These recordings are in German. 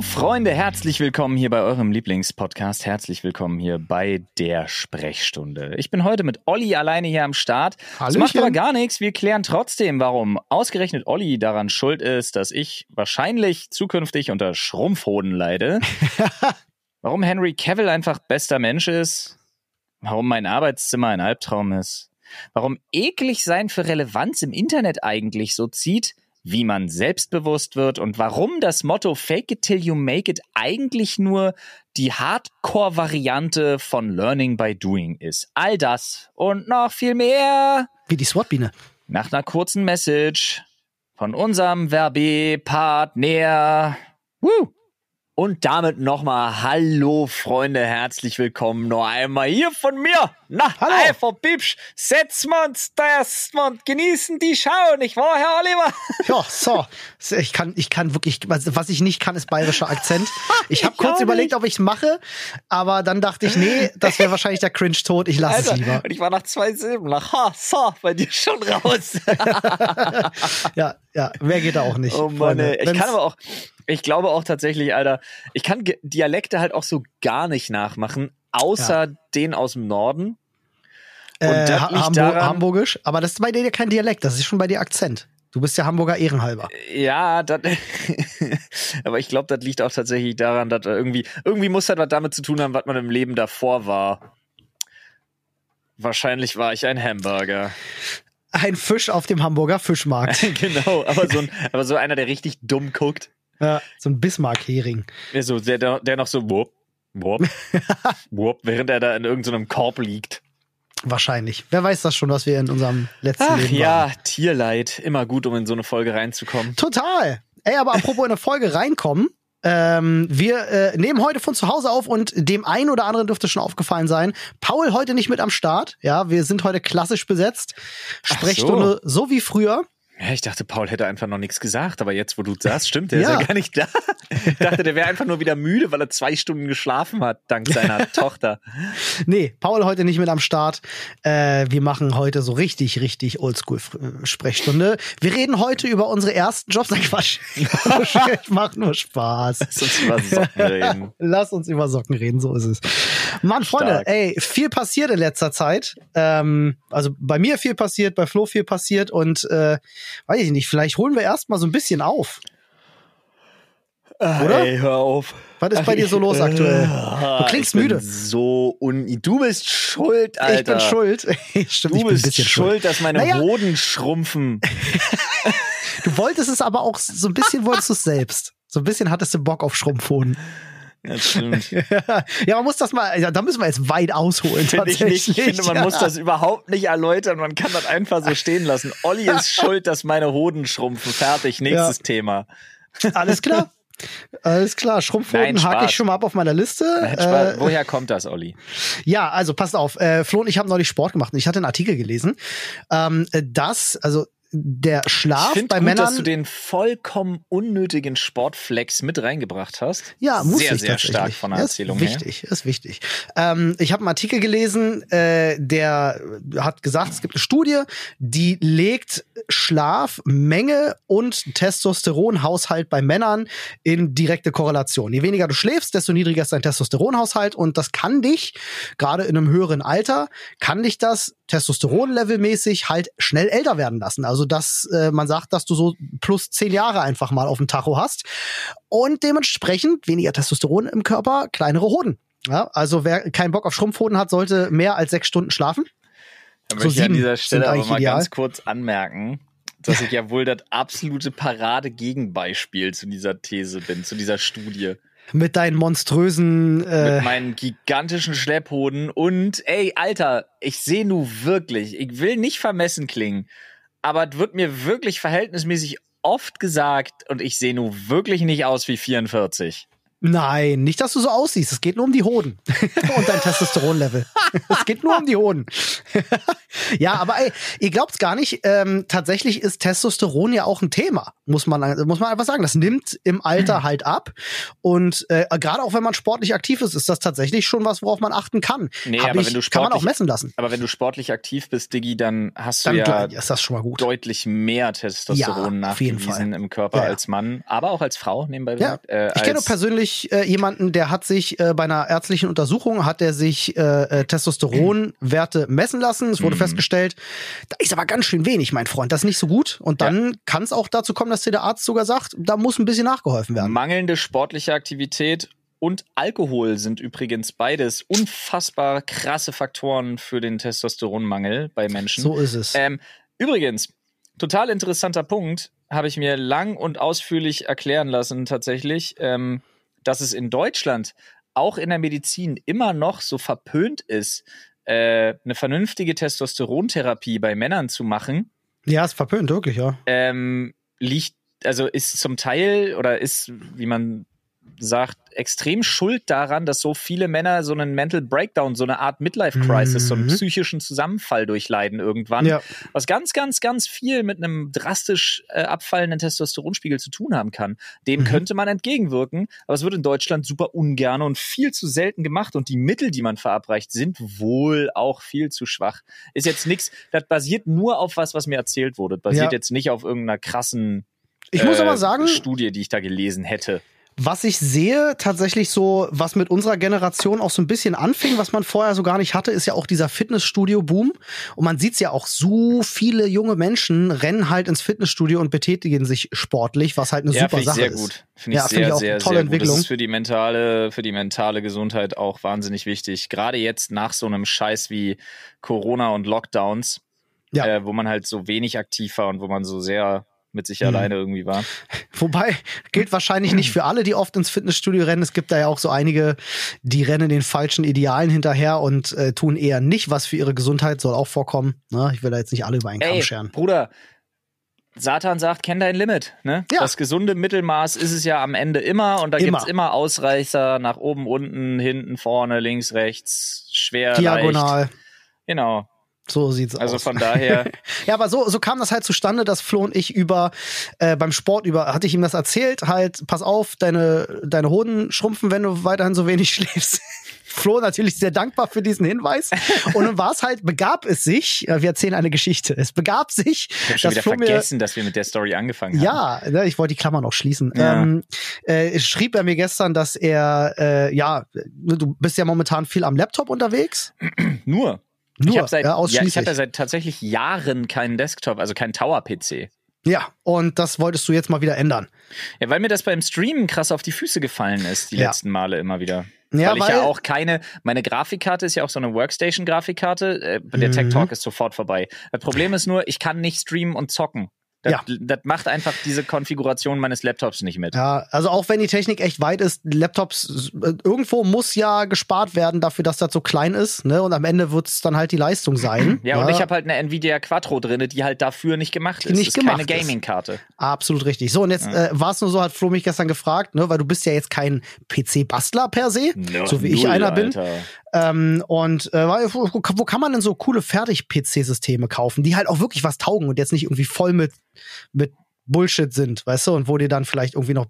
Hallo Freunde, herzlich willkommen hier bei eurem Lieblingspodcast. Herzlich willkommen hier bei der Sprechstunde. Ich bin heute mit Olli alleine hier am Start. Das macht aber gar nichts. Wir klären trotzdem, warum ausgerechnet Olli daran schuld ist, dass ich wahrscheinlich zukünftig unter Schrumpfhoden leide. warum Henry Cavill einfach bester Mensch ist. Warum mein Arbeitszimmer ein Albtraum ist. Warum eklig sein für Relevanz im Internet eigentlich so zieht wie man selbstbewusst wird und warum das Motto Fake it till you make it eigentlich nur die Hardcore-Variante von Learning by Doing ist. All das und noch viel mehr. Wie die SWAT-Biene. Nach einer kurzen Message von unserem Werbepartner. Woo! Und damit nochmal Hallo Freunde, herzlich willkommen noch einmal hier von mir. Na, Hallo. einfach Bibsch, setzen wir uns das und genießen die Schau, nicht wahr, Herr Oliver? Ja, so. Ich kann, ich kann wirklich, was ich nicht kann, ist bayerischer Akzent. Ich habe kurz überlegt, ob ich es mache, aber dann dachte ich, nee, das wäre wahrscheinlich der Cringe-Tod, ich lasse es lieber. Und ich war nach zwei Silben, nach ha, so, bei dir schon raus. ja, ja, mehr geht da auch nicht. Oh Mann, ey. ich kann aber auch, ich glaube auch tatsächlich, Alter, ich kann Dialekte halt auch so gar nicht nachmachen, außer ja. den aus dem Norden. Und äh, Hamburg, daran, Hamburgisch, aber das ist bei dir ja kein Dialekt, das ist schon bei dir Akzent. Du bist ja Hamburger Ehrenhalber. Ja, dat, aber ich glaube, das liegt auch tatsächlich daran, dass irgendwie, irgendwie muss das was damit zu tun haben, was man im Leben davor war. Wahrscheinlich war ich ein Hamburger. Ein Fisch auf dem Hamburger Fischmarkt. genau, aber so, ein, aber so einer, der richtig dumm guckt. Ja, so ein Bismarck-Hering. Ja, so, der, der noch so wupp, wupp, wupp, während er da in irgendeinem Korb liegt. Wahrscheinlich. Wer weiß das schon, was wir in unserem letzten Ach, Leben ja, waren. Tierleid. Immer gut, um in so eine Folge reinzukommen. Total. Ey, aber apropos in eine Folge reinkommen. Ähm, wir äh, nehmen heute von zu Hause auf und dem einen oder anderen dürfte schon aufgefallen sein. Paul heute nicht mit am Start. Ja, wir sind heute klassisch besetzt. Sprechstunde so. so wie früher. Ja, ich dachte, Paul hätte einfach noch nichts gesagt, aber jetzt, wo du sagst, stimmt, der ja. ist ja gar nicht da. Ich dachte, der wäre einfach nur wieder müde, weil er zwei Stunden geschlafen hat, dank seiner Tochter. Nee, Paul heute nicht mit am Start. Äh, wir machen heute so richtig, richtig Oldschool-Sprechstunde. Wir reden heute über unsere ersten Jobs. Nein, Quatsch. ich mach nur Spaß. Lass uns über Socken reden. Lass uns über Socken reden, so ist es. Mann, Freunde, Stark. ey, viel passiert in letzter Zeit. Ähm, also bei mir viel passiert, bei Flo viel passiert und äh, weiß ich nicht, vielleicht holen wir erstmal so ein bisschen auf. Oder? Ey, hör auf. Was ist bei dir so los äh, aktuell? Du klingst müde. So un du bist schuld, Alter. Ich bin schuld. Stimmt, du bist schuld, schuld, dass meine naja. Hoden schrumpfen. du wolltest es aber auch so ein bisschen wolltest du es selbst. So ein bisschen hattest du Bock auf Schrumpfhoden. Ja, stimmt. ja, man muss das mal, ja, da müssen wir jetzt weit ausholen. Finde ich nicht. Ich finde, man ja. muss das überhaupt nicht erläutern. Man kann das einfach so stehen lassen. Olli ist schuld, dass meine Hoden schrumpfen. Fertig. Nächstes ja. Thema. Alles klar. Alles klar, Schrumpfhoden hake ich schon mal ab auf meiner Liste. Äh, Woher kommt das, Olli? Ja, also passt auf. Äh, Flo und ich haben neulich Sport gemacht und ich hatte einen Artikel gelesen, ähm, dass, also der Schlaf ich bei gut, Männern. dass du den vollkommen unnötigen Sportflex mit reingebracht hast. Ja, muss sehr, ich sehr stark von der Erzählung ist wichtig, her. Ist wichtig. Ähm, ich habe einen Artikel gelesen, äh, der hat gesagt, es gibt eine Studie, die legt Schlaf, Menge und Testosteronhaushalt bei Männern in direkte Korrelation. Je weniger du schläfst, desto niedriger ist dein Testosteronhaushalt und das kann dich gerade in einem höheren Alter kann dich das Testosteronlevelmäßig halt schnell älter werden lassen. Also dass äh, man sagt, dass du so plus zehn Jahre einfach mal auf dem Tacho hast und dementsprechend weniger Testosteron im Körper, kleinere Hoden. Ja, also wer keinen Bock auf Schrumpfhoden hat, sollte mehr als sechs Stunden schlafen. Da möchte so ich an dieser Stelle aber mal ideal. ganz kurz anmerken, dass ich ja wohl das absolute Parade-Gegenbeispiel zu dieser These bin, zu dieser Studie mit deinen monströsen. Äh mit meinen gigantischen Schlepphoden und ey, Alter, ich sehe nu wirklich, ich will nicht vermessen klingen, aber es wird mir wirklich verhältnismäßig oft gesagt und ich sehe nu wirklich nicht aus wie 44. Nein, nicht, dass du so aussiehst. Es geht nur um die Hoden und dein Testosteronlevel. es geht nur um die Hoden. ja, aber ey, ihr glaubt's gar nicht. Ähm, tatsächlich ist Testosteron ja auch ein Thema, muss man muss man einfach sagen. Das nimmt im Alter halt ab und äh, gerade auch wenn man sportlich aktiv ist, ist das tatsächlich schon was, worauf man achten kann. Nee, Hab aber ich, wenn du sportlich, kann man auch messen lassen. Aber wenn du sportlich aktiv bist, Diggi, dann hast du Dann ja ist das schon mal gut. deutlich mehr Testosteron Ja, nachgewiesen im Körper Ja, ja. als Mann, aber auch als Frau nebenbei Ja, gesagt. Äh, ich kenne als- persönlich äh, jemanden, der hat sich äh, bei einer ärztlichen Untersuchung hat er sich äh, äh, Testosteronwerte messen lassen. Es wurde Mhm. festgestellt, da ist aber ganz schön wenig, mein Freund. Das ist nicht so gut. Und dann kann es auch dazu kommen, dass dir der Arzt sogar sagt, da muss ein bisschen nachgeholfen werden. Mangelnde sportliche Aktivität und Alkohol sind übrigens beides unfassbar krasse Faktoren für den Testosteronmangel bei Menschen. So ist es. Ähm, übrigens, total interessanter Punkt, habe ich mir lang und ausführlich erklären lassen tatsächlich, ähm, dass es in Deutschland auch in der Medizin immer noch so verpönt ist, äh, eine vernünftige Testosterontherapie bei Männern zu machen, ja, ist verpönt, wirklich, ja. ähm, liegt, also ist zum Teil oder ist, wie man sagt, extrem schuld daran, dass so viele Männer so einen Mental Breakdown, so eine Art Midlife-Crisis, so einen Mhm. psychischen Zusammenfall durchleiden irgendwann, Ja. was ganz, ganz, ganz viel mit einem drastisch äh, abfallenden Testosteronspiegel zu tun haben kann. Dem Mhm. könnte man entgegenwirken, aber es wird in Deutschland super ungern und viel zu selten gemacht und die Mittel, die man verabreicht, sind wohl auch viel zu schwach. Ist jetzt nichts, das basiert nur auf was, was mir erzählt wurde. Das basiert Ja. jetzt nicht auf irgendeiner krassen Ich muss äh, aber sagen, Studie, die ich da gelesen hätte. Was ich sehe, tatsächlich so, was mit unserer Generation auch so ein bisschen anfing, was man vorher so gar nicht hatte, ist ja auch dieser Fitnessstudio-Boom. Und man sieht's ja auch, so viele junge Menschen rennen halt ins Fitnessstudio und betätigen sich sportlich, was halt eine ja, super Sache sehr ist. gut. Finde ich Ja, sehr, finde ich auch sehr, eine tolle sehr gut. Entwicklung. Das ist für die mentale, für die mentale Gesundheit auch wahnsinnig wichtig. Gerade jetzt nach so einem Scheiß wie Corona und Lockdowns, Ja. äh, wo man halt so wenig aktiv war und wo man so sehr mit sich Mhm. alleine irgendwie war. Wobei, gilt wahrscheinlich nicht für alle, die oft ins Fitnessstudio rennen. Es gibt da ja auch so einige, die rennen den falschen Idealen hinterher und äh, tun eher nicht was für ihre Gesundheit, soll auch vorkommen. Ne? Ich will da jetzt nicht alle über einen Kamm Ey, scheren. Bruder, Satan sagt, kenn dein Limit. Ne? Ja. Das gesunde Mittelmaß ist es ja am Ende immer und da Immer. gibt's immer Ausreißer nach oben, unten, hinten, vorne, links, rechts, schwer, leicht. Diagonal. Genau. So sieht's Also aus. von daher, Ja, aber so, so kam das halt zustande, dass Flo und ich über äh, beim Sport über hatte ich ihm das erzählt, halt, pass auf, deine, deine Hoden schrumpfen, wenn du weiterhin so wenig schläfst. Flo natürlich sehr dankbar für diesen Hinweis. Und dann war es halt, begab es sich, äh, wir erzählen eine Geschichte, es begab sich, ich habe schon dass wieder Flo mir vergessen, dass wir mit der Story angefangen haben. ja, ne, ich wollte die Klammer noch schließen. Ja. Ähm, äh, schrieb er mir gestern, dass er, äh, ja, du bist ja momentan viel am Laptop unterwegs. Nur. Nur, ich habe seit, ja, ja, ich hab ja seit tatsächlich Jahren keinen Desktop, also keinen Tower-PC. Ja, und das wolltest du jetzt mal wieder ändern. Ja, weil mir das beim Streamen krass auf die Füße gefallen ist, die Ja. letzten Male immer wieder. Ja, weil ich weil- ja auch keine, meine Grafikkarte ist ja auch so eine Workstation-Grafikkarte, äh, der Mhm. Tech Talk ist sofort vorbei. Das Problem ist nur, ich kann nicht streamen und zocken. Das, Ja. das macht einfach diese Konfiguration meines Laptops nicht mit. Ja, also auch wenn die Technik echt weit ist, Laptops, äh, irgendwo muss ja gespart werden dafür, dass das so klein ist, ne? Und am Ende wird es dann halt die Leistung sein. Ja, und ich habe halt eine Nvidia Quattro drinne, die halt dafür nicht gemacht ist. Nicht das ist keine gemacht ist. Gaming-Karte. Absolut richtig. So, und jetzt äh, war es nur so, hat Flo mich gestern gefragt, ne, weil du bist ja jetzt kein PC-Bastler per se, so wie ich Null, einer bin. Alter. Ähm, und äh, wo, wo wo kann man denn so coole Fertig-PC-Systeme kaufen, die halt auch wirklich was taugen und jetzt nicht irgendwie voll mit, mit Bullshit sind, weißt du, und wo dir dann vielleicht irgendwie noch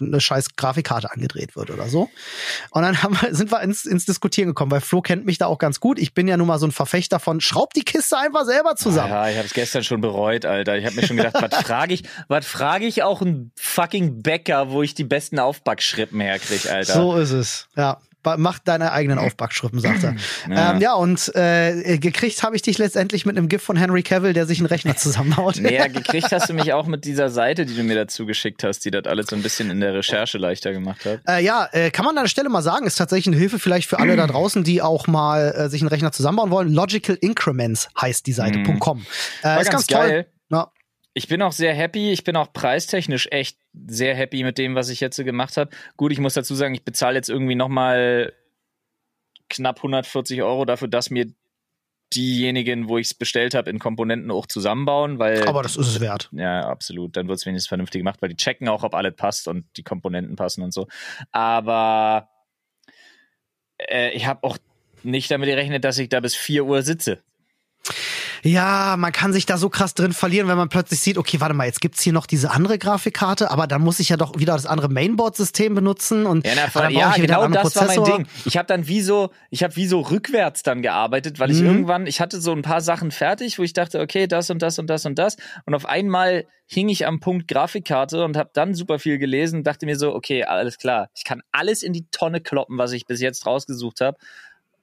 eine scheiß Grafikkarte angedreht wird oder so. Und dann haben wir, sind wir ins, ins Diskutieren gekommen, weil Flo kennt mich da auch ganz gut. Ich bin ja nun mal so ein Verfechter von, schraub die Kiste einfach selber zusammen. Ja, ich habe es gestern schon bereut, Alter. Ich habe mir schon gedacht, was frage ich, was frage ich auch einen fucking Bäcker, wo ich die besten Aufbackschrippen herkriege, Alter. So ist es. Ja. Mach deine eigenen Aufbackschrippen, sagt er. Ja. Ähm, ja, und äh, gekriegt habe ich dich letztendlich mit einem Gift von Henry Cavill, der sich einen Rechner zusammenbaut. Naja, gekriegt hast du mich auch mit dieser Seite, die du mir dazu geschickt hast, die das alles so ein bisschen in der Recherche leichter gemacht hat. Äh, ja, äh, kann man an der Stelle mal sagen, ist tatsächlich eine Hilfe vielleicht für alle da draußen, die auch mal äh, sich einen Rechner zusammenbauen wollen. Logical Increments heißt die Seite. Mhm. Äh, ist ganz ganz, toll. geil. Ja. Ich bin auch sehr happy. Ich bin auch preistechnisch echt sehr happy mit dem, was ich jetzt so gemacht habe. Gut, ich muss dazu sagen, ich bezahle jetzt irgendwie noch mal knapp 140 Euro dafür, dass mir diejenigen, wo ich es bestellt habe, in Komponenten auch zusammenbauen, weil. Aber das ist es wert. Ja, absolut. Dann wird es wenigstens vernünftig gemacht, weil die checken auch, ob alles passt und die Komponenten passen und so. Aber äh, ich habe auch nicht damit gerechnet, dass ich da bis 4 Uhr sitze. Ja, man kann sich da so krass drin verlieren, wenn man plötzlich sieht, okay, warte mal, jetzt gibt's hier noch diese andere Grafikkarte, aber dann muss ich ja doch wieder das andere Mainboard-System benutzen und ja, na, von, ja genau das Prozessor. war mein Ding. Ich habe dann wie so, ich habe wie so rückwärts dann gearbeitet, weil ich mhm. irgendwann, ich hatte so ein paar Sachen fertig, wo ich dachte, okay, das und das und das und das und auf einmal hing ich am Punkt Grafikkarte und habe dann super viel gelesen, dachte mir so, okay, alles klar, ich kann alles in die Tonne kloppen, was ich bis jetzt rausgesucht habe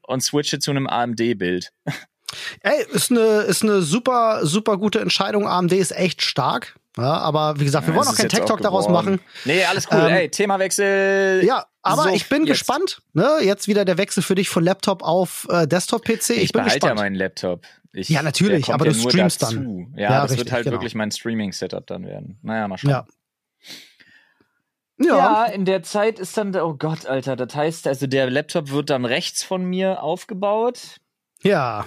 und switche zu einem AMD-Bild. Ey, ist eine, ist eine super, super gute Entscheidung. AMD ist echt stark. Ja, aber wie gesagt, wir ja, wollen auch keinen Tech Talk daraus machen. Nee, alles cool. Ähm, Ey, Themawechsel. Ja, aber so, ich bin jetzt. gespannt. Ne? Jetzt wieder der Wechsel für dich von Laptop auf äh, Desktop-PC. Ich, ich bin behalte gespannt. ja meinen Laptop. Ich, ja, natürlich, aber du streamst dazu. dann. Ja, ja das richtig, wird halt genau. wirklich mein Streaming-Setup dann werden. Naja, mal schauen. Ja. Ja. ja, in der Zeit ist dann, oh Gott, Alter, das heißt, also der Laptop wird dann rechts von mir aufgebaut. Ja.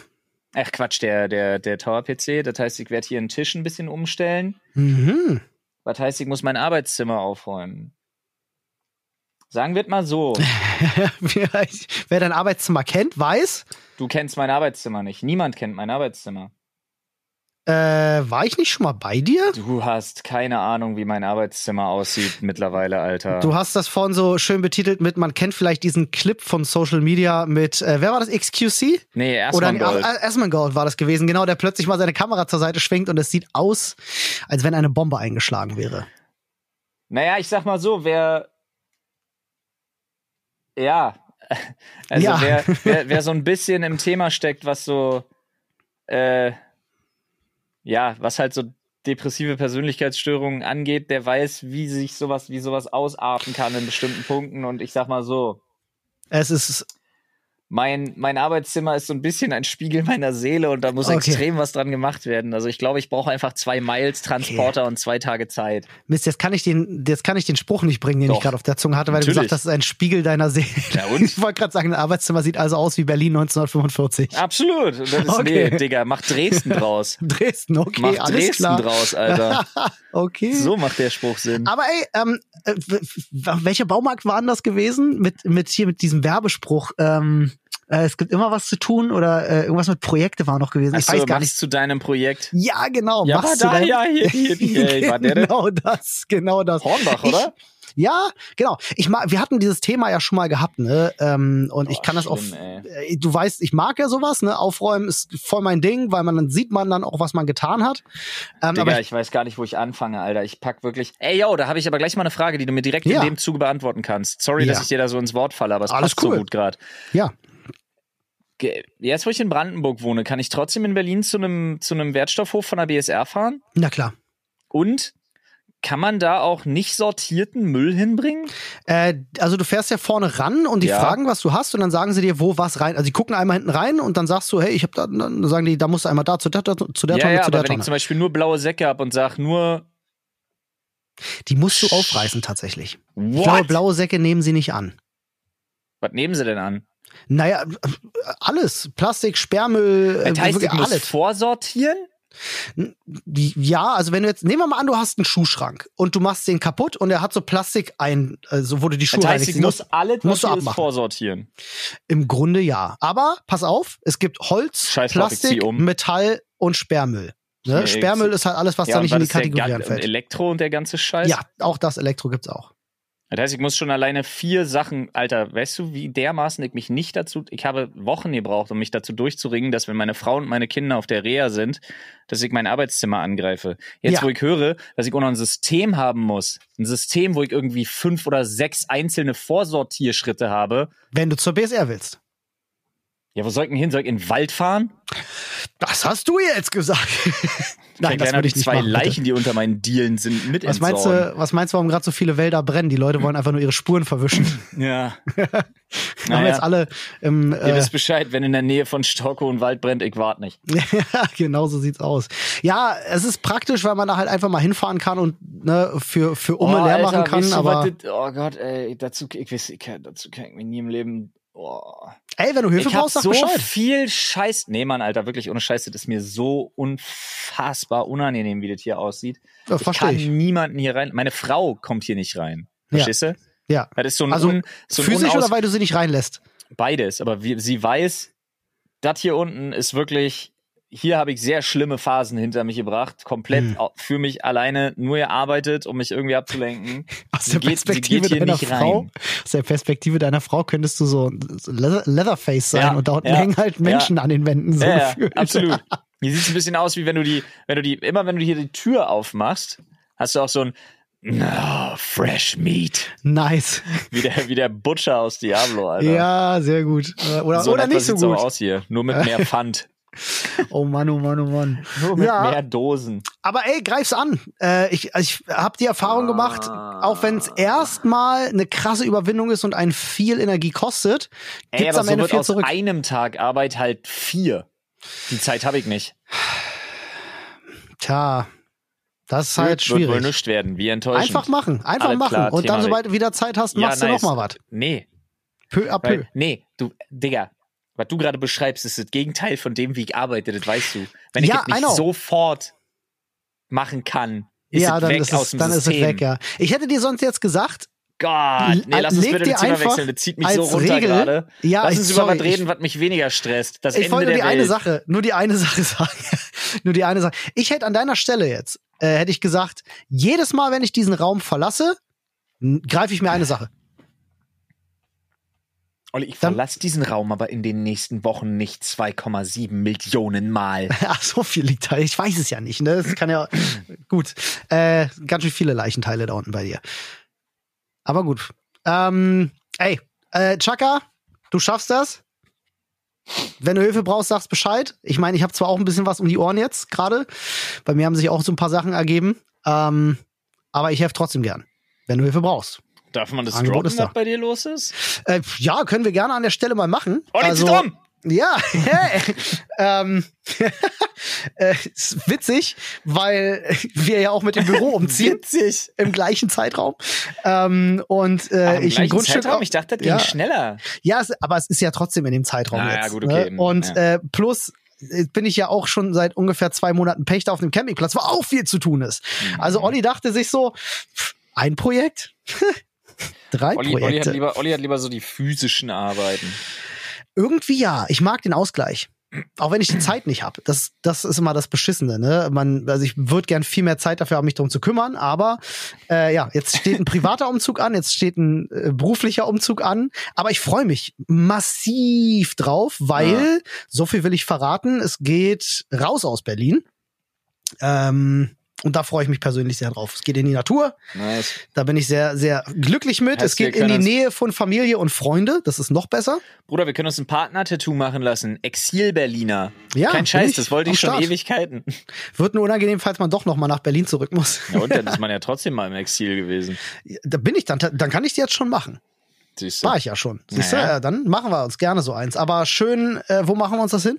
Ach Quatsch, der, der, der Tower-PC. Das heißt, ich werde hier einen Tisch ein bisschen umstellen. Mhm. Was heißt, ich muss mein Arbeitszimmer aufräumen. Sagen wir mal so. Wer dein Arbeitszimmer kennt, weiß. Du kennst mein Arbeitszimmer nicht. Niemand kennt mein Arbeitszimmer. Äh, war ich nicht schon mal bei dir? Du hast keine Ahnung, wie mein Arbeitszimmer aussieht mittlerweile, Alter. Du hast das vorhin so schön betitelt mit, man kennt vielleicht diesen Clip von Social Media mit, äh, wer war das, XQC? Nee, Asmongold. Oder Asmongold war das gewesen, genau, der plötzlich mal seine Kamera zur Seite schwenkt und es sieht aus, als wenn eine Bombe eingeschlagen wäre. Naja, ich sag mal so, wer, ja, also ja. Wer, wer, wer so ein bisschen im Thema steckt, was so, äh, ja, was halt so depressive Persönlichkeitsstörungen angeht, der weiß, wie sich sowas, wie sowas ausarten kann in bestimmten Punkten. Und ich sag mal so. Es ist mein, mein Arbeitszimmer ist so ein bisschen ein Spiegel meiner Seele und da muss okay. extrem was dran gemacht werden. Also ich glaube, ich brauche einfach zwei Miles Transporter okay. und zwei Tage Zeit. Mist, jetzt kann ich den, jetzt kann ich den Spruch nicht bringen, den Doch. ich gerade auf der Zunge hatte, weil Natürlich. du gesagt hast, das ist ein Spiegel deiner Seele. Ja, und? Ich wollte gerade sagen, ein Arbeitszimmer sieht also aus wie Berlin 1945. Absolut. das ist, okay. nee, Digga, mach Dresden draus. Dresden, okay. Mach alles Dresden klar. draus, Alter. okay. So macht der Spruch Sinn. Aber ey, ähm, äh, welcher Baumarkt war denn das gewesen? Mit, mit hier, mit diesem Werbespruch, ähm, äh, es gibt immer was zu tun oder äh, irgendwas mit Projekte war noch gewesen. Ach ich weiß gar nicht. zu deinem Projekt. Ja, genau. Ja, machst war da, ja, hier, hier, hier, war der Genau das, genau das. Hornbach, oder? Ja, genau. Ich mag, wir hatten dieses Thema ja schon mal gehabt, ne? Ähm, und oh, ich kann das auch. Äh, du weißt, ich mag ja sowas, ne? Aufräumen ist voll mein Ding, weil man dann sieht man dann auch, was man getan hat. Ähm, Digga, aber ich, ich, weiß gar nicht, wo ich anfange, Alter. Ich pack wirklich. Ey, yo, da habe ich aber gleich mal eine Frage, die du mir direkt ja. in dem Zuge beantworten kannst. Sorry, ja. dass ich dir da so ins Wort falle, aber es Alles passt cool. so gut gerade. Ja jetzt wo ich in Brandenburg wohne, kann ich trotzdem in Berlin zu einem zu einem Wertstoffhof von der BSR fahren? Na klar. Und kann man da auch nicht sortierten Müll hinbringen? Äh, also du fährst ja vorne ran und die ja. fragen, was du hast und dann sagen sie dir, wo was rein. Also die gucken einmal hinten rein und dann sagst du, hey, ich habe da, dann sagen die, da musst du einmal da zu der, zu der ja, Tonne, ja, zu der aber Tonne. wenn ich zum Beispiel nur blaue Säcke habe und sag nur die musst du aufreißen tatsächlich. What? Glaube, blaue Säcke nehmen sie nicht an. Was nehmen sie denn an? Naja, alles. Plastik, Sperrmüll, das heißt, ich alles. Vorsortieren? Ja, also wenn du jetzt, nehmen wir mal an, du hast einen Schuhschrank und du machst den kaputt und er hat so Plastik ein, also wo du die Schuhe das heißt, ich muss alles, musst du abmachen. vorsortieren. Im Grunde ja. Aber pass auf, es gibt Holz, Scheiß Plastik, um. Metall und Sperrmüll. Ne? Sperrmüll ist halt alles, was ja, da nicht in die Kategorie anfällt. Elektro und der ganze Scheiß? Ja, auch das Elektro gibt's auch. Das heißt, ich muss schon alleine vier Sachen, Alter, weißt du, wie dermaßen ich mich nicht dazu, ich habe Wochen gebraucht, um mich dazu durchzuringen, dass wenn meine Frau und meine Kinder auf der Reha sind, dass ich mein Arbeitszimmer angreife. Jetzt, ja. wo ich höre, dass ich auch noch ein System haben muss, ein System, wo ich irgendwie fünf oder sechs einzelne Vorsortierschritte habe. Wenn du zur BSR willst. Ja, wo soll ich denn hin? Soll ich in den Wald fahren? Das hast du jetzt gesagt. Nein, das würde ich nicht zwei machen, Leichen, die unter meinen Dielen sind, mit was meinst du, Was meinst du, warum gerade so viele Wälder brennen? Die Leute wollen einfach nur ihre Spuren verwischen. ja. Wir naja. haben jetzt alle im. Äh, Ihr wisst Bescheid, wenn in der Nähe von Stocko ein Wald brennt, ich warte nicht. ja, genau so sieht's aus. Ja, es ist praktisch, weil man da halt einfach mal hinfahren kann und ne, für, für Umme oh, leer Alter, machen kann. aber das, oh Gott, ey, dazu, ich weiß, ich kann, dazu kann ich mir nie im Leben Oh. Ey, wenn du Hilfe ich brauchst, sag so Bescheid. viel Scheiß. Nee, Mann, Alter, wirklich ohne Scheiß, das ist mir so unfassbar unangenehm, wie das hier aussieht. Ja, ich kann ich. niemanden hier rein. Meine Frau kommt hier nicht rein. Ja. Verstehst du? Ja. Das ist so ein, Also, un, so ein Physisch oder weil du sie nicht reinlässt? beides. Aber wie, sie weiß, das hier unten ist wirklich. Hier habe ich sehr schlimme Phasen hinter mich gebracht, komplett Hm. für mich alleine nur gearbeitet, um mich irgendwie abzulenken. Aus der geht- Perspektive deiner Frau, rein. aus der Perspektive deiner Frau könntest du so, so Leather, Leatherface sein Ja, und da unten ja, hängen halt Menschen an den Wänden. So Ja, ja, gefühlt. absolut. Hier sieht es ein bisschen aus, wie wenn du die, wenn du die, immer wenn du hier die Tür aufmachst, hast du auch so ein no, fresh meat. Nice. Wie der, wie der Butcher aus Diablo, Alter. Ja, sehr gut. Oder, so oder nicht so gut. aus hier. Nur mit mehr Pfand. Oh Mann, oh Mann, oh Mann. Nur mit Ja. mehr Dosen. Aber ey, greif's an. Äh, ich ich habe die Erfahrung gemacht, Ah. auch wenn es erstmal eine krasse Überwindung ist und einen viel Energie kostet, Ey, gibt's aber am so Ende wird viel aus zurück. einem Tag Arbeit halt vier. Die Zeit habe ich nicht. Tja, das ist halt Wird wohl schwierig. nichts werden. Wie enttäuschend. Einfach machen, einfach Alles machen. klar, und dann, sobald du wieder Zeit hast, Ja, machst nice. du noch mal was. Nee, Peu à peu. Weil, nee, du, Digga, was du gerade beschreibst, ist das Gegenteil von dem, wie ich arbeite, das weißt du. Wenn ich Ja, das nicht sofort machen kann, ist ja, es dann, weg ist, aus es, dem dann ist es System. weg, ja. Ich hätte dir sonst jetzt gesagt, Gott, nee, lass uns bitte dir das Thema einfach wechseln, das zieht mich so runter Regel- gerade. Ja, lass ich- uns sorry, über was reden, ich- was mich weniger stresst. Das ich Ende wollte nur die eine Welt. Sache, nur die eine Sache sagen. nur die eine Sache. Ich hätte an deiner Stelle jetzt, äh, hätte ich gesagt, jedes Mal, wenn ich diesen Raum verlasse, greife ich mir eine Sache. Olli, ich verlasse diesen Raum aber in den nächsten Wochen nicht 2,7 Millionen Mal. Ach, so viel liegt da. Ich weiß es ja nicht. Ne? Das kann ja gut. Äh, ganz schön viele Leichenteile da unten bei dir. Aber gut. Ähm, ey, äh, Chaka, du schaffst das. Wenn du Hilfe brauchst, sagst Bescheid. Ich meine, ich habe zwar auch ein bisschen was um die Ohren jetzt gerade. Bei mir haben sich auch so ein paar Sachen ergeben. Ähm, aber ich helfe trotzdem gern, wenn du Hilfe brauchst. Darf man das Angebot droppen, ist da. was bei dir los ist? Äh, ja, können wir gerne an der Stelle mal machen. Olli, also, zieh drum! Ja, ähm, äh, ist witzig, weil wir ja auch mit dem Büro umziehen Witzig. im gleichen Zeitraum. Ähm, und äh, im ich gleichen Grundstück. Zeitraum? Ich dachte, das ging Ja. schneller. Ja, es, aber es ist ja trotzdem in dem Zeitraum Ah, ja, jetzt. gut, okay. Ne? Und Ja. äh, plus äh, bin ich ja auch schon seit ungefähr zwei Monaten Pächter auf dem Campingplatz, wo auch viel zu tun ist. Mhm. Also Olli dachte sich so, ein Projekt? Drei Olli, Olli, hat Projekte. lieber, Olli hat lieber so die physischen Arbeiten. Irgendwie ja. Ich mag den Ausgleich. Auch wenn ich die Zeit nicht habe. Das, das ist immer das Beschissene. Ne? Man, also ich würde gern viel mehr Zeit dafür haben, mich darum zu kümmern. Aber äh, ja, jetzt steht ein privater Umzug an, jetzt steht ein äh, beruflicher Umzug an. Aber ich freue mich massiv drauf, weil, Ja. so viel will ich verraten, es geht raus aus Berlin. Ähm, und da freue ich mich persönlich sehr drauf. Es geht in die Natur. Nice. Da bin ich sehr, sehr glücklich mit. Heißt, es geht in die Nähe von Familie und Freunde. Das ist noch besser. Bruder, wir können uns ein Partner-Tattoo machen lassen. Exil-Berliner. Ja, Kein Scheiß, das wollte ich schon Start. Ewigkeiten. Wird nur unangenehm, falls man doch noch mal nach Berlin zurück muss. Ja, und dann ist man ja trotzdem mal im Exil gewesen. Da bin ich dann, dann kann ich die jetzt schon machen. Siehst du? War ich ja schon. Siehst du, Naja. ja, dann machen wir uns gerne so eins. Aber schön, äh, wo machen wir uns das hin?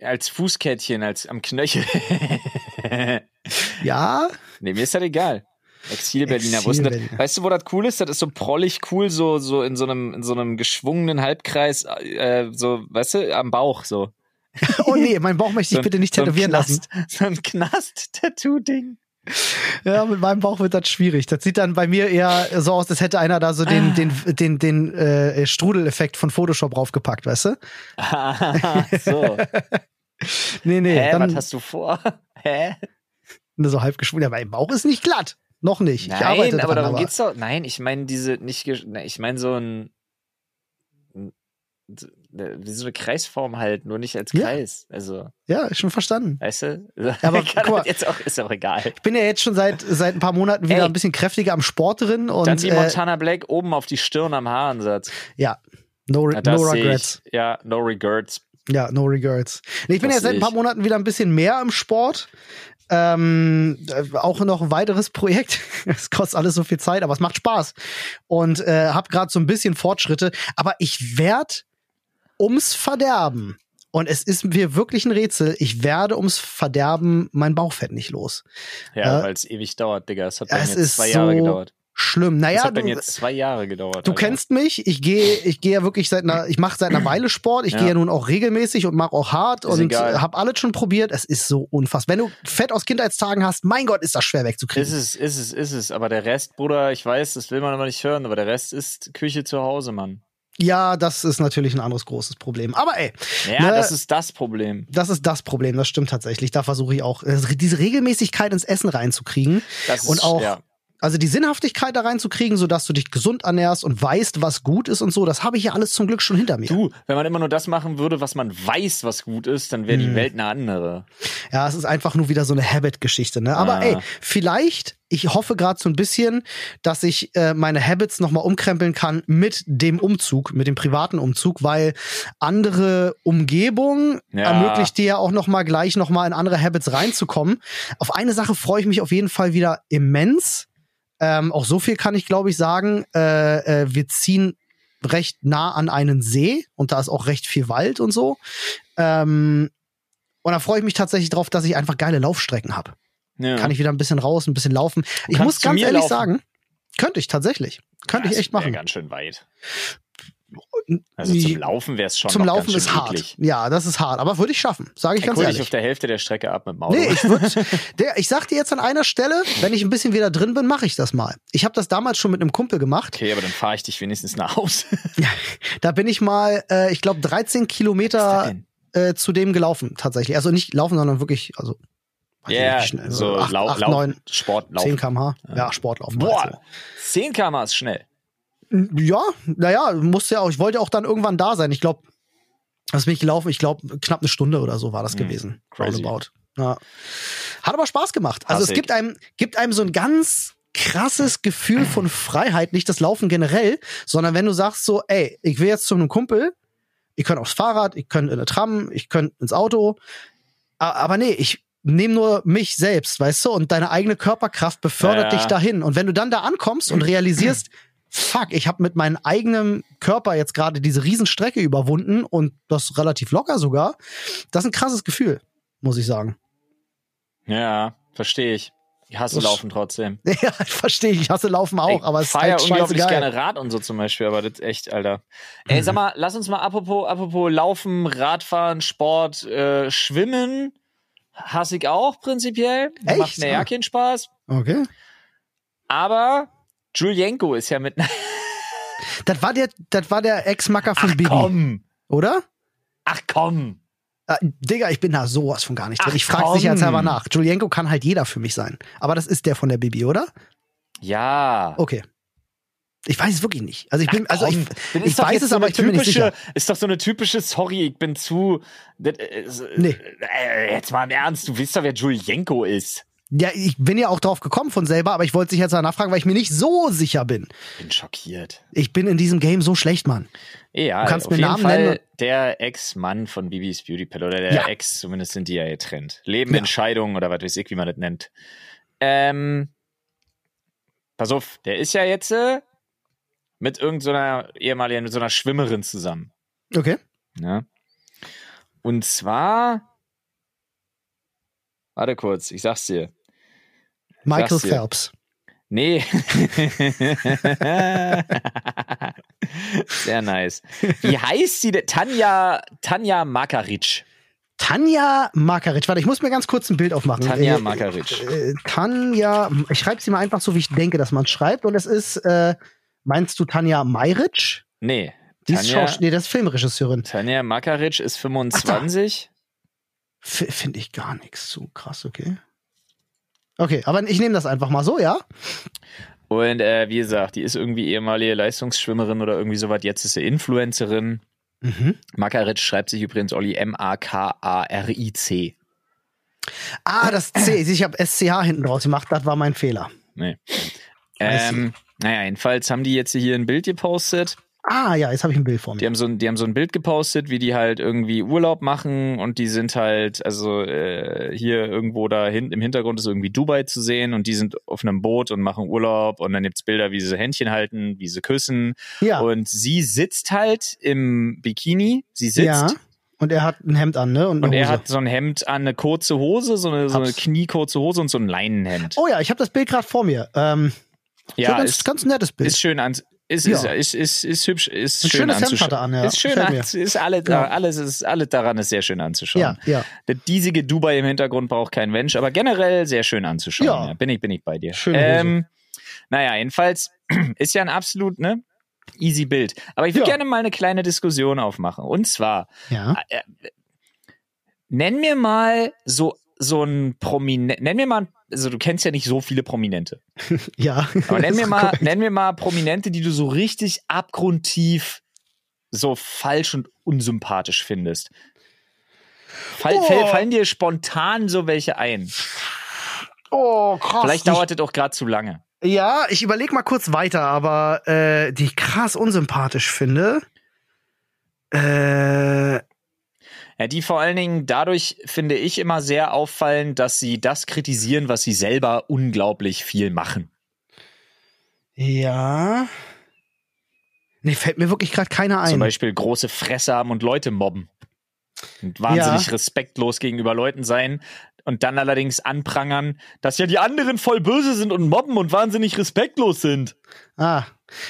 Als Fußkettchen, als am Knöchel. Ja, nee, mir ist das egal. Exil-Berliner. Wo ist denn das? Exil-Berliner. Weißt du, wo das cool ist? Das ist so prollig cool, so, so in so einem, in so einem geschwungenen Halbkreis, äh, so, weißt du, am Bauch, so. oh nee, mein Bauch möchte ich So bitte nicht so tätowieren lassen. Knast, So ein Knast-Tattoo-Ding. Ja, mit meinem Bauch wird das schwierig. Das sieht dann bei mir eher so aus, als hätte einer da so Ah. den, den, den, den äh, Strudeleffekt von Photoshop draufgepackt, weißt du? Ah, so. Nee, nee, Hä, was dann hast du vor? Hä? nur so halb geschwungen. Ja, mein Bauch ist nicht glatt. Noch nicht. ich Nein, arbeite aber dran, darum aber. geht's doch. Nein, ich meine diese nicht, ne, ich meine so ein wie so eine Kreisform halt, nur nicht als Ja. Kreis. Also, Ja, schon verstanden. weißt du? Aber guck mal. jetzt auch, ist auch egal. Ich bin ja jetzt schon seit, seit ein paar Monaten wieder Ey. ein bisschen kräftiger am Sport drin und Dann wie äh, Montana Black oben auf die Stirn am Haaransatz. ja, no, Ja, no regrets. Ich. Ja, no regrets. Ja, no regrets. Nee, ich bin jetzt seit ein paar. Monaten wieder ein bisschen mehr im Sport. Ähm, äh, auch noch ein weiteres Projekt. Es kostet alles so viel Zeit, aber es macht Spaß. Und äh, habe gerade so ein bisschen Fortschritte. Aber ich werd ums Verderben. Und es ist mir wirklich ein Rätsel. Ich werde ums Verderben mein Bauchfett nicht los. Ja, Äh, weil es ewig dauert, Digga. Es hat bei es mir zwei Jahre so- gedauert. Schlimm. Naja, das hat bei mir zwei Jahre gedauert. Du Alter. kennst mich. Ich gehe, ich gehe ja wirklich seit einer, ich mache seit einer Weile Sport. Ich ja. gehe ja nun auch regelmäßig und mache auch hart ist und habe alles schon probiert. Es ist so unfassbar. Wenn du Fett aus Kindheitstagen hast, mein Gott, ist das schwer wegzukriegen. Ist es, ist es, ist es. Aber der Rest, Bruder, ich weiß, das will man aber nicht hören. Aber der Rest ist Küche zu Hause, Mann. Ja, das ist natürlich ein anderes großes Problem. Aber ey. Ja, ne, das ist das Problem. Das ist das Problem, das stimmt tatsächlich. Da versuche ich auch, äh, diese Regelmäßigkeit ins Essen reinzukriegen. Das ist, und auch, ja also die Sinnhaftigkeit da reinzukriegen, sodass du dich gesund ernährst und weißt, was gut ist und so, das habe ich ja alles zum Glück schon hinter mir. Du, wenn man immer nur das machen würde, was man weiß, was gut ist, dann wäre die hm. Welt eine andere. Ja, es ist einfach nur wieder so eine Habit-Geschichte, ne? Aber ah. ey, vielleicht, ich hoffe gerade so ein bisschen, dass ich äh, meine Habits nochmal umkrempeln kann mit dem Umzug, mit dem privaten Umzug, weil andere Umgebung ja. ermöglicht dir ja auch nochmal gleich nochmal in andere Habits reinzukommen. Auf eine Sache freue ich mich auf jeden Fall wieder immens ähm, auch so viel kann ich, glaube ich, sagen. Äh, äh, wir ziehen recht nah an einen See und da ist auch recht viel Wald und so. Ähm, und da freue ich mich tatsächlich drauf, dass ich einfach geile Laufstrecken habe. Ja. Kann ich wieder ein bisschen raus, ein bisschen laufen. ich muss ganz ehrlich laufen? sagen, könnte ich tatsächlich. Könnte ich echt machen. Ganz schön weit. Also zum Laufen wäre es schon Zum Laufen ist hart. Ja, das ist hart, aber würde ich schaffen, sage ich ganz ehrlich. ich auf der Hälfte der Strecke ab mit dem Auto. Nee, ich würde ich sag dir jetzt an einer Stelle, wenn ich ein bisschen wieder drin bin, mache ich das mal. Ich habe das damals schon mit einem Kumpel gemacht. Okay, aber dann fahre ich dich wenigstens nach Hause. da bin ich mal äh, ich glaube 13 Kilometer äh, zu dem gelaufen tatsächlich. Also nicht laufen, sondern wirklich also ja, yeah, so 8, Lau 8, 9, Sportlauf. 10 km/h. Ja, ja Sportlaufen. Boah, 10 km/h ist schnell. Ja, naja, musste ja auch, ich wollte auch dann irgendwann da sein. Ich glaube, was bin ich gelaufen? Ich glaube, knapp eine Stunde oder so war das mhm. gewesen. Roundabout. Ja. Hat aber Spaß gemacht. Also Hassig. es gibt einem, gibt einem so ein ganz krasses Gefühl von Freiheit, nicht das Laufen generell, sondern wenn du sagst so, ey, ich will jetzt zu einem Kumpel, ich könnte aufs Fahrrad, ich könnte in eine Tram, ich könnte ins Auto, aber nee, ich nehme nur mich selbst, weißt du, und deine eigene Körperkraft befördert ja. dich dahin. Und wenn du dann da ankommst und realisierst, fuck, ich habe mit meinem eigenen Körper jetzt gerade diese Riesenstrecke überwunden und das relativ locker sogar. Das ist ein krasses Gefühl, muss ich sagen. Ja, verstehe ich. Ich hasse das Laufen trotzdem. Ja, verstehe ich. Ich hasse Laufen auch, ich aber es ist halt ja unglaublich geil. gerne Rad und so zum Beispiel, aber das ist echt, Alter. Mhm. Ey, sag mal, lass uns mal apropos, apropos Laufen, Radfahren, Sport, äh, Schwimmen. Hasse ich auch prinzipiell. Echt? Macht mir ja keinen Spaß. Okay. Aber Julienko ist ja mit. das war der, das war der Ex-Macker von Ach, Bibi. Komm. Oder? Ach komm. Äh, Digga, ich bin da sowas von gar nicht drin. Ach, ich frage sicherheitshalber nach. Julienko kann halt jeder für mich sein. Aber das ist der von der Bibi, oder? Ja. Okay. Ich weiß es wirklich nicht. Also ich bin, Ach, also ich, ich weiß es, so aber ich bin typische, mir nicht sicher. Ist doch so eine typische, sorry, ich bin zu. Das, äh, nee. Äh, jetzt mal im Ernst, du weißt doch, wer Julienko ist. Ja, ich bin ja auch drauf gekommen von selber, aber ich wollte sich jetzt nachfragen, weil ich mir nicht so sicher bin. Bin schockiert. Ich bin in diesem Game so schlecht, Mann. Ja, du kannst auf mir jeden Namen Fall nennen. Der Ex-Mann von Bibis Beauty Pal oder der ja. Ex, zumindest sind die ja getrennt. Leben, ja. Entscheidungen oder was weiß ich, wie man das nennt. Ähm, pass auf, der ist ja jetzt äh, mit irgendeiner so ehemaligen, mit so einer Schwimmerin zusammen. Okay. Ja. Und zwar, warte kurz, ich sag's dir. Michael Phelps. Nee. Sehr nice. Wie heißt sie denn? Tanja, Tanja Makaric. Tanja Makaric. Warte, ich muss mir ganz kurz ein Bild aufmachen. Tanja äh, Makaric. Äh, Tanja, ich schreibe sie mal einfach so, wie ich denke, dass man schreibt. Und es ist, äh, meinst du Tanja Mayric? Nee. Die Tanja, ist nee, das ist Filmregisseurin. Tanja Makaric ist 25. Finde ich gar nichts so krass, okay. Okay, aber ich nehme das einfach mal so, ja? Und äh, wie gesagt, die ist irgendwie ehemalige Leistungsschwimmerin oder irgendwie sowas. Jetzt ist sie Influencerin. Mhm. Makaric schreibt sich übrigens Olli M-A-K-A-R-I-C. Ah, das C. Ich habe SCH hinten draus gemacht. Das war mein Fehler. Nee. Ähm, naja, jedenfalls haben die jetzt hier ein Bild gepostet Ah ja, jetzt habe ich ein Bild vor mir. Die haben, so ein, die haben so ein Bild gepostet, wie die halt irgendwie Urlaub machen und die sind halt, also äh, hier irgendwo da hinten im Hintergrund ist irgendwie Dubai zu sehen und die sind auf einem Boot und machen Urlaub und dann gibt's Bilder, wie sie Händchen halten, wie sie küssen. Ja. Und sie sitzt halt im Bikini, sie sitzt. Ja. Und er hat ein Hemd an, ne? Und, und er hat so ein Hemd an, eine kurze Hose, so eine, so eine kniekurze Hose und so ein Leinenhemd. Oh ja, ich habe das Bild gerade vor mir. Ähm, Ja, ganz, ist, ganz nettes Bild. Ist schön an, ist, ja. ist, ist, ist, ist hübsch, ist Ein schön anzuschauen. An, ja. Ist schön, ist alle, ja. alles, ist, alles daran ist sehr schön anzuschauen. Ja, ja. Der diesige Dubai im Hintergrund braucht kein Mensch, aber generell sehr schön anzuschauen. Ja. Bin ich, bin ich bei dir. Schön. Ähm, naja, jedenfalls ist ja ein absolut, ne? Easy Bild. Aber ich würde gerne mal eine kleine Diskussion aufmachen. Und zwar, ja. Äh, nenn mir mal so so ein Prominent, nenn mir mal, also du kennst ja nicht so viele Prominente. ja. Aber nenn mir mal, nenn mir mal Prominente, die du so richtig abgrundtief so falsch und unsympathisch findest. Fall, oh. Fallen dir spontan so welche ein? Oh, krass. Vielleicht dauert es auch gerade zu lange. Ja, ich überlege mal kurz weiter, aber äh, die ich krass unsympathisch finde. Äh, ja, die vor allen Dingen dadurch finde ich immer sehr auffallend, dass sie das kritisieren, was sie selber unglaublich viel machen. Ja. Nee, fällt mir wirklich gerade keiner ein. Zum Beispiel große Fresse haben und Leute mobben. Und wahnsinnig ja. respektlos gegenüber Leuten sein. Und dann allerdings anprangern, dass ja die anderen voll böse sind und mobben und wahnsinnig respektlos sind. Ah.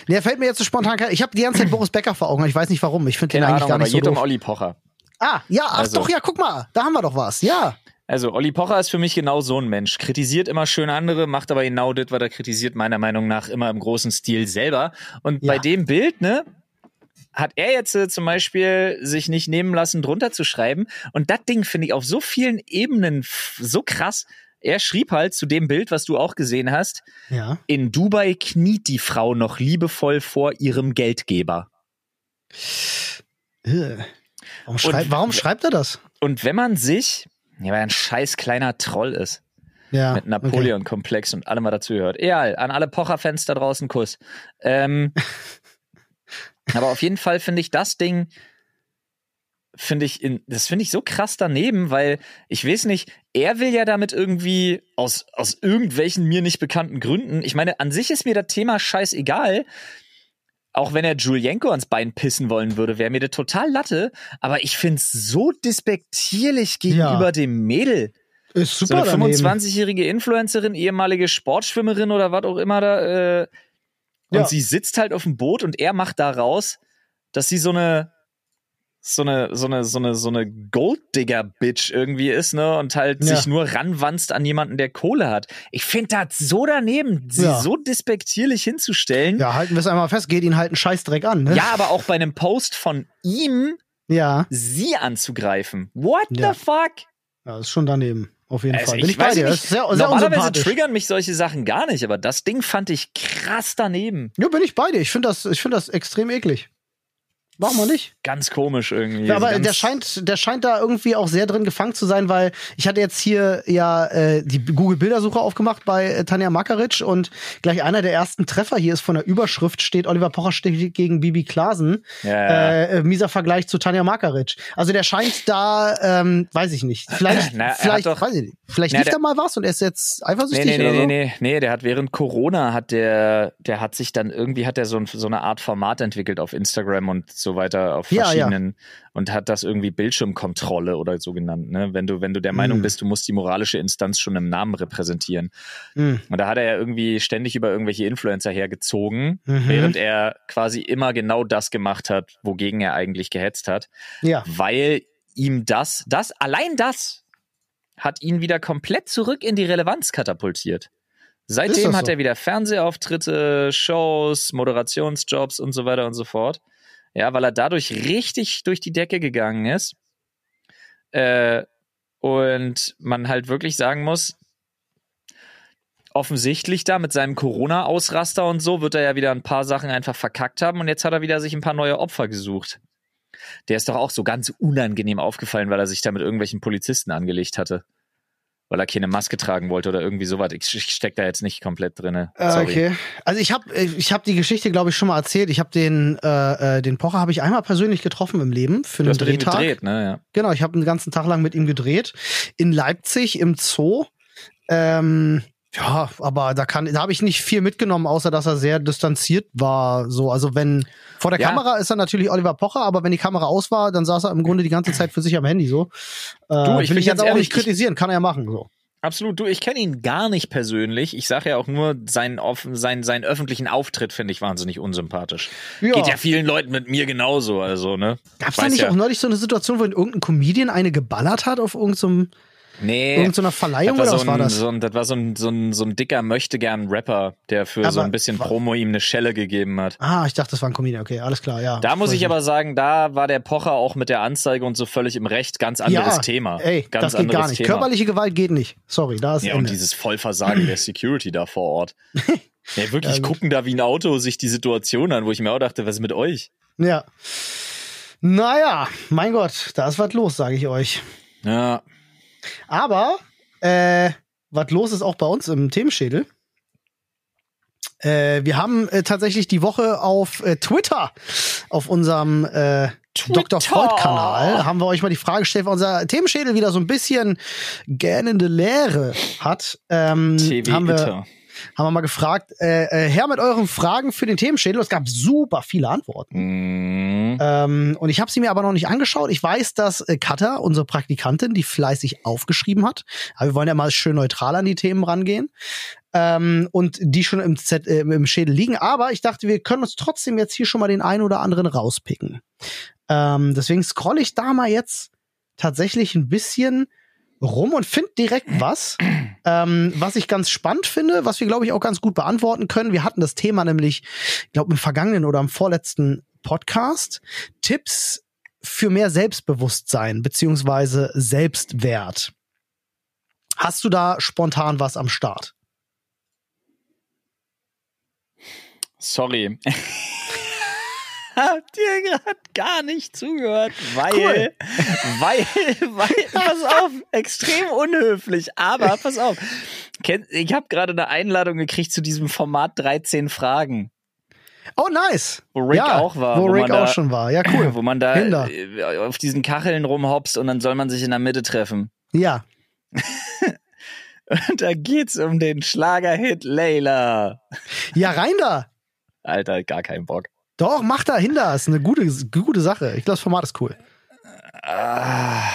Nee, fällt mir jetzt so spontan. Ich habe die ganze Zeit Boris Becker vor Augen. Ich weiß nicht warum. Ich finde den eigentlich Ahnung, gar nicht aber so doof. um Olli Pocher. Ah, ja, ach also, doch, ja, guck mal, da haben wir doch was, ja. Also, Olli Pocher ist für mich genau so ein Mensch. Kritisiert immer schön andere, macht aber genau das, was er kritisiert, meiner Meinung nach immer im großen Stil selber. Und ja. bei dem Bild, ne, hat er jetzt äh, zum Beispiel sich nicht nehmen lassen, drunter zu schreiben. Und das Ding finde ich auf so vielen Ebenen so krass. Er schrieb halt zu dem Bild, was du auch gesehen hast. Ja. In Dubai kniet die Frau noch liebevoll vor ihrem Geldgeber. Äh. Warum, schrei und, warum schreibt er das? Und wenn man sich, ja, weil er ein scheiß kleiner Troll ist, ja, mit Napoleon-Komplex okay. und allem, was dazu gehört. Egal, an alle Pocher-Fans da draußen Kuss. Ähm, aber auf jeden Fall finde ich das Ding, finde ich, in, das finde ich so krass daneben, weil ich weiß nicht, er will ja damit irgendwie aus, aus irgendwelchen mir nicht bekannten Gründen, ich meine, an sich ist mir das Thema scheißegal, auch wenn er Julienko ans Bein pissen wollen würde, wäre mir das total Latte. Aber ich finde es so despektierlich gegenüber ja. dem Mädel. Ist super. So eine 25-jährige Influencerin, ehemalige Sportschwimmerin oder was auch immer da. Äh, und ja. sie sitzt halt auf dem Boot und er macht da raus, dass sie so eine so eine, so eine, so eine, so eine Golddigger-Bitch irgendwie ist, ne? Und halt ja. sich nur ranwanzt an jemanden, der Kohle hat. Ich finde das so daneben, sie ja. so despektierlich hinzustellen. Ja, halten wir es einmal fest, geht ihn halt ein Scheißdreck an, ne? Ja, aber auch bei einem Post von ihm, ja. sie anzugreifen. What ja. the fuck? Ja, ist schon daneben. Auf jeden also Fall. Bin ich, ich bei dir. Nicht, sehr, sehr normalerweise triggern mich solche Sachen gar nicht, aber das Ding fand ich krass daneben. Ja, bin ich bei dir. Ich finde das, ich finde das extrem eklig. Warum auch nicht? Ganz komisch irgendwie. Ja, aber der scheint, der scheint da irgendwie auch sehr drin gefangen zu sein, weil ich hatte jetzt hier ja äh, die Google-Bildersuche aufgemacht bei äh, Tanja Makaric und gleich einer der ersten Treffer hier ist von der Überschrift steht Oliver Pocher steht gegen Bibi Klasen. Ja, ja. Äh, mieser Vergleich zu Tanja Makaric. Also der scheint da, ähm, weiß ich nicht. Vielleicht, na, vielleicht, doch, weiß ich nicht. Vielleicht na, lief da mal was und er ist jetzt eifersüchtig nee, nee, oder nee, so? Nee, nee, nee, der hat während Corona hat der, der hat sich dann irgendwie hat er so, so eine Art Format entwickelt auf Instagram und so so weiter auf verschiedenen ja, ja. und hat das irgendwie Bildschirmkontrolle oder so genannt, ne? Wenn du, wenn du der Meinung mhm. bist, du musst die moralische Instanz schon im Namen repräsentieren. Mhm. Und da hat er ja irgendwie ständig über irgendwelche Influencer hergezogen, mhm. während er quasi immer genau das gemacht hat, wogegen er eigentlich gehetzt hat. Ja. Weil ihm das, das, allein das hat ihn wieder komplett zurück in die Relevanz katapultiert. Seitdem so? hat er wieder Fernsehauftritte, Shows, Moderationsjobs und so weiter und so fort. Ja, weil er dadurch richtig durch die Decke gegangen ist. Äh, und man halt wirklich sagen muss, offensichtlich da mit seinem Corona-Ausraster und so wird er ja wieder ein paar Sachen einfach verkackt haben und jetzt hat er wieder sich ein paar neue Opfer gesucht. Der ist doch auch so ganz unangenehm aufgefallen, weil er sich da mit irgendwelchen Polizisten angelegt hatte weil er keine Maske tragen wollte oder irgendwie sowas. Ich, steck da jetzt nicht komplett drin. Äh, okay. Also ich habe ich hab die Geschichte, glaube ich, schon mal erzählt. Ich habe den, äh, äh, den Pocher habe ich einmal persönlich getroffen im Leben für du einen Drehtag. Gedreht, ne? ja. Genau, ich habe einen ganzen Tag lang mit ihm gedreht. In Leipzig im Zoo. Ähm, ja, aber da kann, da habe ich nicht viel mitgenommen, außer dass er sehr distanziert war. So, also wenn vor der ja. Kamera ist er natürlich Oliver Pocher, aber wenn die Kamera aus war, dann saß er im Grunde die ganze Zeit für sich am Handy. So, äh, du, ich will ich jetzt auch nicht kritisieren, kann er ja machen. So. Absolut. Du, ich kenne ihn gar nicht persönlich. Ich sage ja auch nur, seinen, seinen, seinen öffentlichen Auftritt finde ich wahnsinnig unsympathisch. Ja. Geht ja vielen Leuten mit mir genauso, also, ne? Gab's da nicht ja. auch neulich so eine Situation, wo irgendein Comedian eine geballert hat auf irgendeinem so Nee. Irgendeiner Verleihung oder was so ein, war das? So ein, das war so ein, so ein, so ein dicker Möchtegern-Rapper, der für aber so ein bisschen Promo ihm eine Schelle gegeben hat. Ah, ich dachte, das war ein Comedian. Okay, alles klar, ja. Da muss ich aber sagen, da war der Pocher auch mit der Anzeige und so völlig im Recht. Ganz anderes ja, Thema. Ey, ganz das geht gar nicht. Thema. Körperliche Gewalt geht nicht. Sorry, da ist Ja, Ende. und dieses Vollversagen der Security da vor Ort. Ja, wirklich ja, gucken da wie ein Auto sich die Situation an, wo ich mir auch dachte, was ist mit euch? Ja. Naja, mein Gott, da ist was los, sage ich euch. Ja. Aber äh, was los ist auch bei uns im Themenschädel. Äh, wir haben äh, tatsächlich die Woche auf äh, Twitter, auf unserem äh, Dr. Freud-Kanal, haben wir euch mal die Frage gestellt, weil unser Themenschädel wieder so ein bisschen gähnende Leere hat. Ähm, TV haben wir, haben wir mal gefragt, äh, äh, her mit euren Fragen für den Themenschädel. Es gab super viele Antworten. Mm. Ähm, und ich habe sie mir aber noch nicht angeschaut. Ich weiß, dass äh, Katha, unsere Praktikantin, die fleißig aufgeschrieben hat. Aber wir wollen ja mal schön neutral an die Themen rangehen. Ähm, und die schon im, Z, äh, im Schädel liegen. Aber ich dachte, wir können uns trotzdem jetzt hier schon mal den einen oder anderen rauspicken. Ähm, deswegen scrolle ich da mal jetzt tatsächlich ein bisschen rum und finde direkt was, ähm, was ich ganz spannend finde, was wir, glaube ich, auch ganz gut beantworten können. Wir hatten das Thema nämlich, ich glaube, im vergangenen oder im vorletzten Podcast. Tipps für mehr Selbstbewusstsein beziehungsweise Selbstwert. Hast du da spontan was am Start? Sorry. habt ihr gerade gar nicht zugehört, weil, cool. weil, weil, pass auf, extrem unhöflich, aber pass auf. Ich habe gerade eine Einladung gekriegt zu diesem Format 13 Fragen. Oh, nice. Wo Rick ja, auch war. Wo, wo Rick auch da, schon war. Ja, cool. Wo man da Hinder. auf diesen Kacheln rumhopst und dann soll man sich in der Mitte treffen. Ja. und da geht's um den Schlagerhit Layla. Ja, rein da. Alter, gar keinen Bock. Doch, mach da hin da. Ist eine gute, gute Sache. Ich glaube, das Format ist cool. Ah,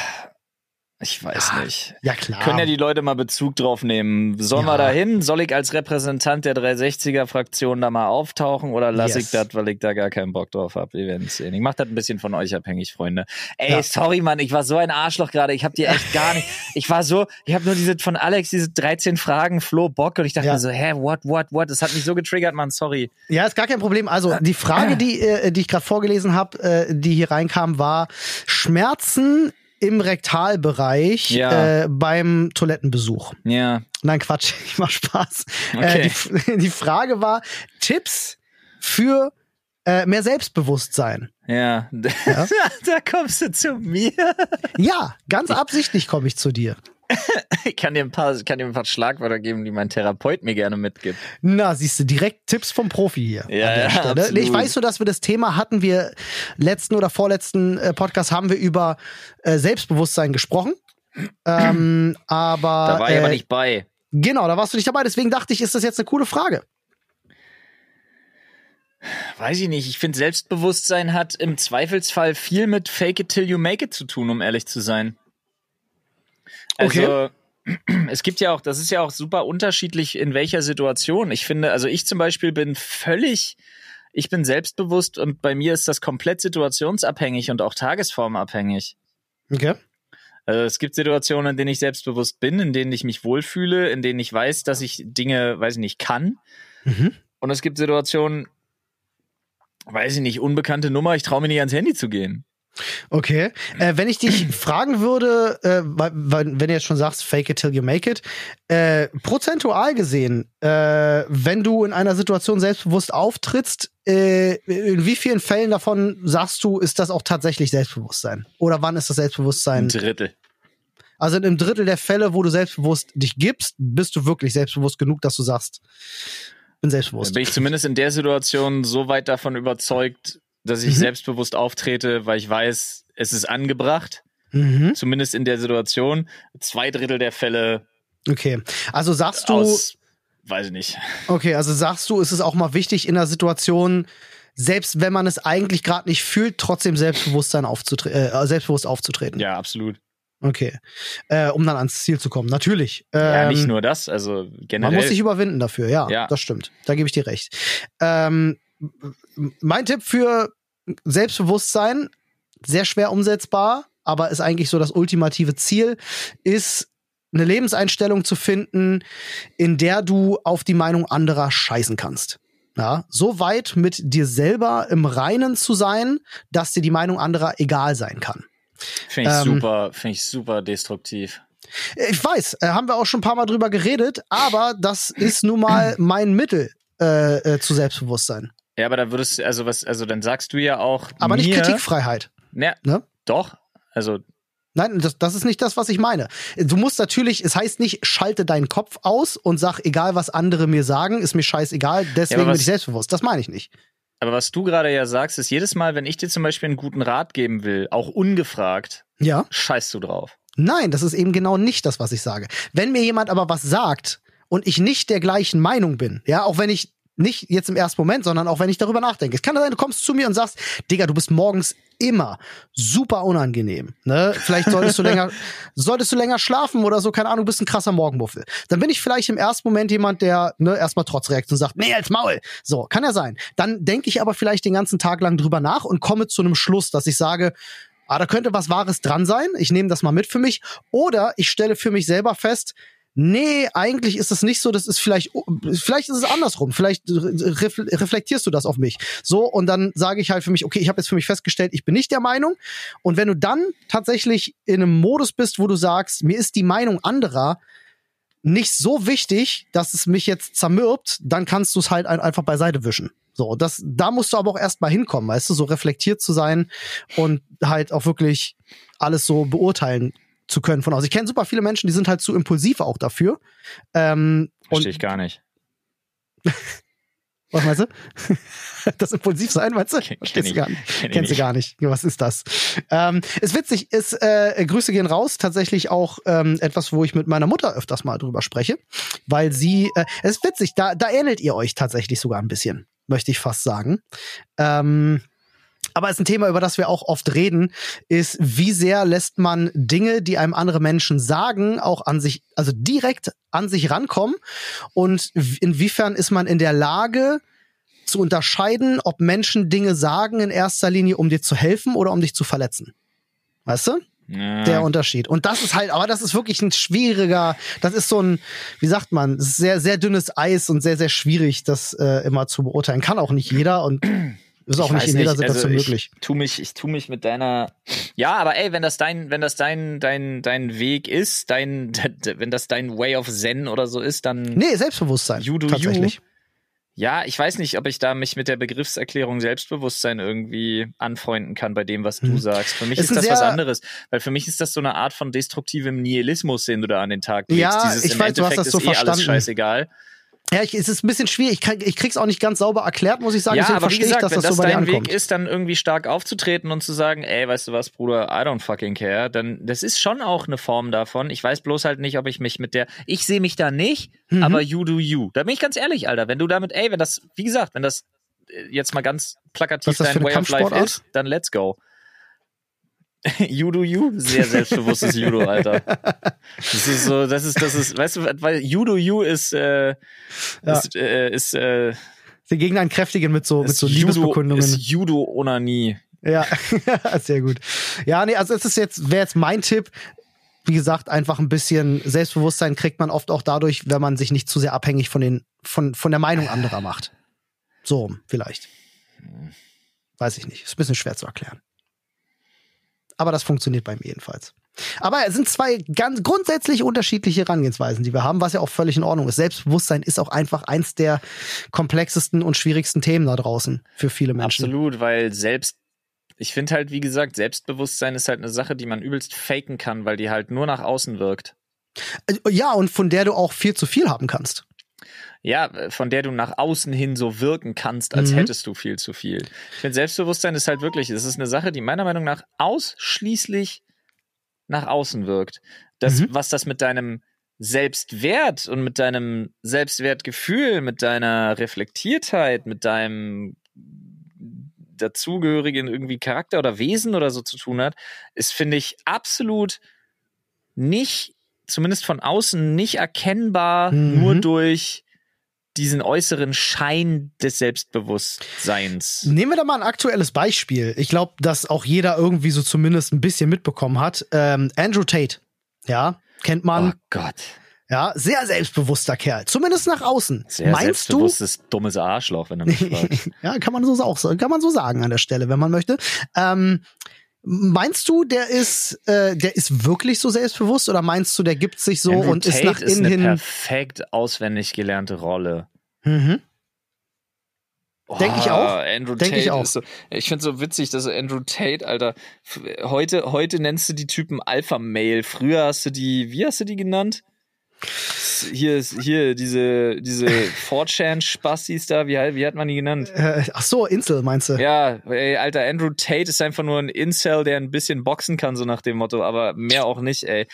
ich weiß ja, nicht. Ja, klar. Können ja die Leute mal Bezug drauf nehmen. Sollen ja. wir da hin? Soll ich als Repräsentant der 360er-Fraktion da mal auftauchen oder lasse yes. ich das, weil ich da gar keinen Bock drauf habe? Wir werden sehen. Ich mach das ein bisschen von euch abhängig, Freunde. Ey, ja. sorry, Mann, ich war so ein Arschloch gerade. Ich hab dir echt gar nicht. Ich war so, ich habe nur diese von Alex, diese 13 Fragen, Flo Bock und ich dachte mir so, hä, what, what, what? Das hat mich so getriggert, Mann, sorry. Ja, ist gar kein Problem. Also, die Frage, die, äh, die ich gerade vorgelesen habe, äh, die hier reinkam, war Schmerzen im Rektalbereich ja. äh, beim Toilettenbesuch. Ja. Nein, Quatsch, ich mach Spaß. Äh, okay. Äh, die, die Frage war Tipps für äh, mehr Selbstbewusstsein. Ja. ja. da kommst du zu mir. Ja, ganz absichtlich komme ich zu dir. ich kann dir ein paar, kann dir ein paar Schlagwörter geben, die mein Therapeut mir gerne mitgibt. Na, siehst du, direkt Tipps vom Profi hier. Ja, ja. Nee, ich weiß nur, dass wir das Thema hatten wir letzten oder vorletzten äh, Podcast haben wir über äh, Selbstbewusstsein gesprochen. ähm, aber. Da war ich äh, aber nicht bei. Genau, da warst du nicht dabei. Deswegen dachte ich, ist das jetzt eine coole Frage. Weiß ich nicht. Ich finde, Selbstbewusstsein hat im Zweifelsfall viel mit Fake it till you make it zu tun, um ehrlich zu sein. Also, okay. es gibt ja auch, das ist ja auch super unterschiedlich, in welcher Situation. Ich finde, also ich zum Beispiel bin völlig, ich bin selbstbewusst und bei mir ist das komplett situationsabhängig und auch tagesformabhängig. Okay. Also es gibt Situationen, in denen ich selbstbewusst bin, in denen ich mich wohlfühle, in denen ich weiß, dass ich Dinge, weiß ich nicht, kann. Mhm. Und es gibt Situationen, weiß ich nicht, unbekannte Nummer, ich traue mir nicht ans Handy zu gehen. Okay. Äh, wenn ich dich fragen würde, äh, wenn du jetzt schon sagst, fake it till you make it, äh, prozentual gesehen, äh, wenn du in einer Situation selbstbewusst auftrittst, äh, in wie vielen Fällen davon sagst du, ist das auch tatsächlich Selbstbewusstsein? Oder wann ist das Selbstbewusstsein? Ein Drittel. Also in einem Drittel der Fälle, wo du selbstbewusst dich gibst, bist du wirklich selbstbewusst genug, dass du sagst, bin selbstbewusst. Bin ich zumindest in der Situation so weit davon überzeugt, dass ich mhm. selbstbewusst auftrete, weil ich weiß, es ist angebracht. Mhm. Zumindest in der Situation. Zwei Drittel der Fälle. Okay. Also sagst du. Aus, weiß ich nicht. Okay, also sagst du, ist es auch mal wichtig in der Situation, selbst wenn man es eigentlich gerade nicht fühlt, trotzdem Selbstbewusstsein aufzutre äh, selbstbewusst aufzutreten. Ja, absolut. Okay. Äh, um dann ans Ziel zu kommen, natürlich. Ähm, ja, nicht ähm, nur das, also generell. Man muss sich überwinden dafür, ja. ja. Das stimmt. Da gebe ich dir recht. Ähm, mein Tipp für Selbstbewusstsein, sehr schwer umsetzbar, aber ist eigentlich so das ultimative Ziel, ist eine Lebenseinstellung zu finden, in der du auf die Meinung anderer scheißen kannst. Ja, so weit mit dir selber im Reinen zu sein, dass dir die Meinung anderer egal sein kann. Finde ich ähm, super, finde ich super destruktiv. Ich weiß, äh, haben wir auch schon ein paar Mal drüber geredet, aber das ist nun mal mein Mittel äh, äh, zu Selbstbewusstsein. Ja, aber da würdest du, also was, also dann sagst du ja auch. Aber mir, nicht Kritikfreiheit. Ne, ne? Doch. Also Nein, das, das ist nicht das, was ich meine. Du musst natürlich, es heißt nicht, schalte deinen Kopf aus und sag, egal was andere mir sagen, ist mir scheißegal, deswegen ja, was, bin ich selbstbewusst. Das meine ich nicht. Aber was du gerade ja sagst, ist jedes Mal, wenn ich dir zum Beispiel einen guten Rat geben will, auch ungefragt, ja. scheißt du drauf. Nein, das ist eben genau nicht das, was ich sage. Wenn mir jemand aber was sagt und ich nicht der gleichen Meinung bin, ja, auch wenn ich nicht jetzt im ersten Moment, sondern auch wenn ich darüber nachdenke. Es kann sein, du kommst zu mir und sagst, Digga, du bist morgens immer super unangenehm. Ne? Vielleicht solltest du länger, solltest du länger schlafen oder so, keine Ahnung, du bist ein krasser Morgenmuffel. Dann bin ich vielleicht im ersten Moment jemand, der ne, erstmal trotz Reaktion sagt, nee, als Maul. So, kann ja sein. Dann denke ich aber vielleicht den ganzen Tag lang drüber nach und komme zu einem Schluss, dass ich sage, ah, da könnte was Wahres dran sein. Ich nehme das mal mit für mich. Oder ich stelle für mich selber fest, nee, eigentlich ist es nicht so, das ist vielleicht, vielleicht ist es andersrum, vielleicht reflektierst du das auf mich. So, und dann sage ich halt für mich, okay, ich habe jetzt für mich festgestellt, ich bin nicht der Meinung. Und wenn du dann tatsächlich in einem Modus bist, wo du sagst, mir ist die Meinung anderer nicht so wichtig, dass es mich jetzt zermürbt, dann kannst du es halt einfach beiseite wischen. So, das, da musst du aber auch erstmal hinkommen, weißt du, so reflektiert zu sein und halt auch wirklich alles so beurteilen zu können von aus. Ich kenne super viele Menschen, die sind halt zu impulsiv auch dafür. Ähm, Verstehe ich gar nicht. Was meinst du? Das impulsiv sein, meinst du? Kenn, kenn ich, gar nicht. Kenn Kennst du gar nicht. Was ist das? Ähm, ist witzig, ist, äh, Grüße gehen raus, tatsächlich auch ähm, etwas, wo ich mit meiner Mutter öfters mal drüber spreche, weil sie, äh, es ist witzig, da, da ähnelt ihr euch tatsächlich sogar ein bisschen, möchte ich fast sagen. Ähm, aber es ist ein Thema, über das wir auch oft reden, ist, wie sehr lässt man Dinge, die einem andere Menschen sagen, auch an sich, also direkt an sich rankommen und inwiefern ist man in der Lage, zu unterscheiden, ob Menschen Dinge sagen in erster Linie, um dir zu helfen oder um dich zu verletzen. Weißt du? Ja. Der Unterschied. Und das ist halt, aber das ist wirklich ein schwieriger, das ist so ein, wie sagt man, sehr, sehr dünnes Eis und sehr, sehr schwierig, das äh, immer zu beurteilen. Kann auch nicht jeder und ist auch nicht in jeder Situation also möglich. Ich tu mich, ich tu mich mit deiner. Ja, aber ey, wenn das dein, wenn das dein, dein, dein Weg ist, dein, wenn das dein Way of Zen oder so ist, dann. Nee, Selbstbewusstsein. You do tatsächlich. You. Ja, ich weiß nicht, ob ich da mich mit der Begriffserklärung Selbstbewusstsein irgendwie anfreunden kann bei dem, was du hm. sagst. Für mich ist, ist das was anderes, weil für mich ist das so eine Art von destruktivem Nihilismus, den du da an den Tag legst. Ja, Dieses ich weiß, Endeffekt du hast das so ist verstanden. Eh alles scheißegal. Ja, ich, es ist ein bisschen schwierig. Ich, kann, ich krieg's auch nicht ganz sauber erklärt, muss ich sagen. Ja, aber wie gesagt, ich, dass wenn das, das so dein Weg ist, dann irgendwie stark aufzutreten und zu sagen, ey, weißt du was, Bruder, I don't fucking care, dann das ist schon auch eine Form davon. Ich weiß bloß halt nicht, ob ich mich mit der, ich sehe mich da nicht, mhm. aber you do you. Da bin ich ganz ehrlich, Alter. Wenn du damit, ey, wenn das, wie gesagt, wenn das äh, jetzt mal ganz plakativ dein Way of Life ist, dann let's go. You do you, sehr selbstbewusstes Judo, Alter. Das ist so, das ist, das ist, weißt du, weil you do you ist, äh, ja. ist, äh, ist äh, Sie gegen einen kräftigen mit so, mit so Judo, Liebesbekundungen. Ist Judo Onanie. Ja, sehr gut. Ja, nee, also es ist jetzt, wäre jetzt mein Tipp. Wie gesagt, einfach ein bisschen Selbstbewusstsein kriegt man oft auch dadurch, wenn man sich nicht zu sehr abhängig von den, von, von der Meinung anderer macht. So, vielleicht. Weiß ich nicht. Ist ein bisschen schwer zu erklären. Aber das funktioniert bei mir jedenfalls. Aber es sind zwei ganz grundsätzlich unterschiedliche Herangehensweisen, die wir haben, was ja auch völlig in Ordnung ist. Selbstbewusstsein ist auch einfach eins der komplexesten und schwierigsten Themen da draußen für viele Menschen. Absolut, weil selbst ich finde halt, wie gesagt, Selbstbewusstsein ist halt eine Sache, die man übelst faken kann, weil die halt nur nach außen wirkt. Äh, ja, und von der du auch viel zu viel haben kannst ja, von der du nach außen hin so wirken kannst, als mhm. hättest du viel zu viel. Ich finde, Selbstbewusstsein ist halt wirklich, es ist eine Sache, die meiner Meinung nach ausschließlich nach außen wirkt. Das, mhm. was das mit deinem Selbstwert und mit deinem Selbstwertgefühl, mit deiner Reflektiertheit, mit deinem dazugehörigen irgendwie Charakter oder Wesen oder so zu tun hat, ist, finde ich, absolut nicht, zumindest von außen, nicht erkennbar mhm. nur durch diesen äußeren Schein des Selbstbewusstseins. Nehmen wir da mal ein aktuelles Beispiel. Ich glaube, dass auch jeder irgendwie so zumindest ein bisschen mitbekommen hat. Ähm, Andrew Tate, ja, kennt man. Oh Gott. Ja, sehr selbstbewusster Kerl, zumindest nach außen. Sehr Meinst selbstbewusstes, du? dummes Arschloch, wenn er mich fragt. ja, kann man so auch kann man so sagen an der Stelle, wenn man möchte. Ähm, Meinst du, der ist, äh, der ist wirklich so selbstbewusst oder meinst du, der gibt sich so Andrew und Tate ist nach ist innen eine hin? perfekt auswendig gelernte Rolle. Mhm. Denke ich auch. Andrew Denk Tate ich auch. Ist so, ich finde so witzig, dass Andrew Tate, Alter, heute, heute nennst du die Typen Alpha Male. Früher hast du die, wie hast du die genannt? Hier ist, hier, diese, diese 4chan-Spastis da, wie, wie hat man die genannt? Äh, ach so, Insel meinst du? Ja, ey, Alter, Andrew Tate ist einfach nur ein Incel, der ein bisschen boxen kann, so nach dem Motto, aber mehr auch nicht, ey.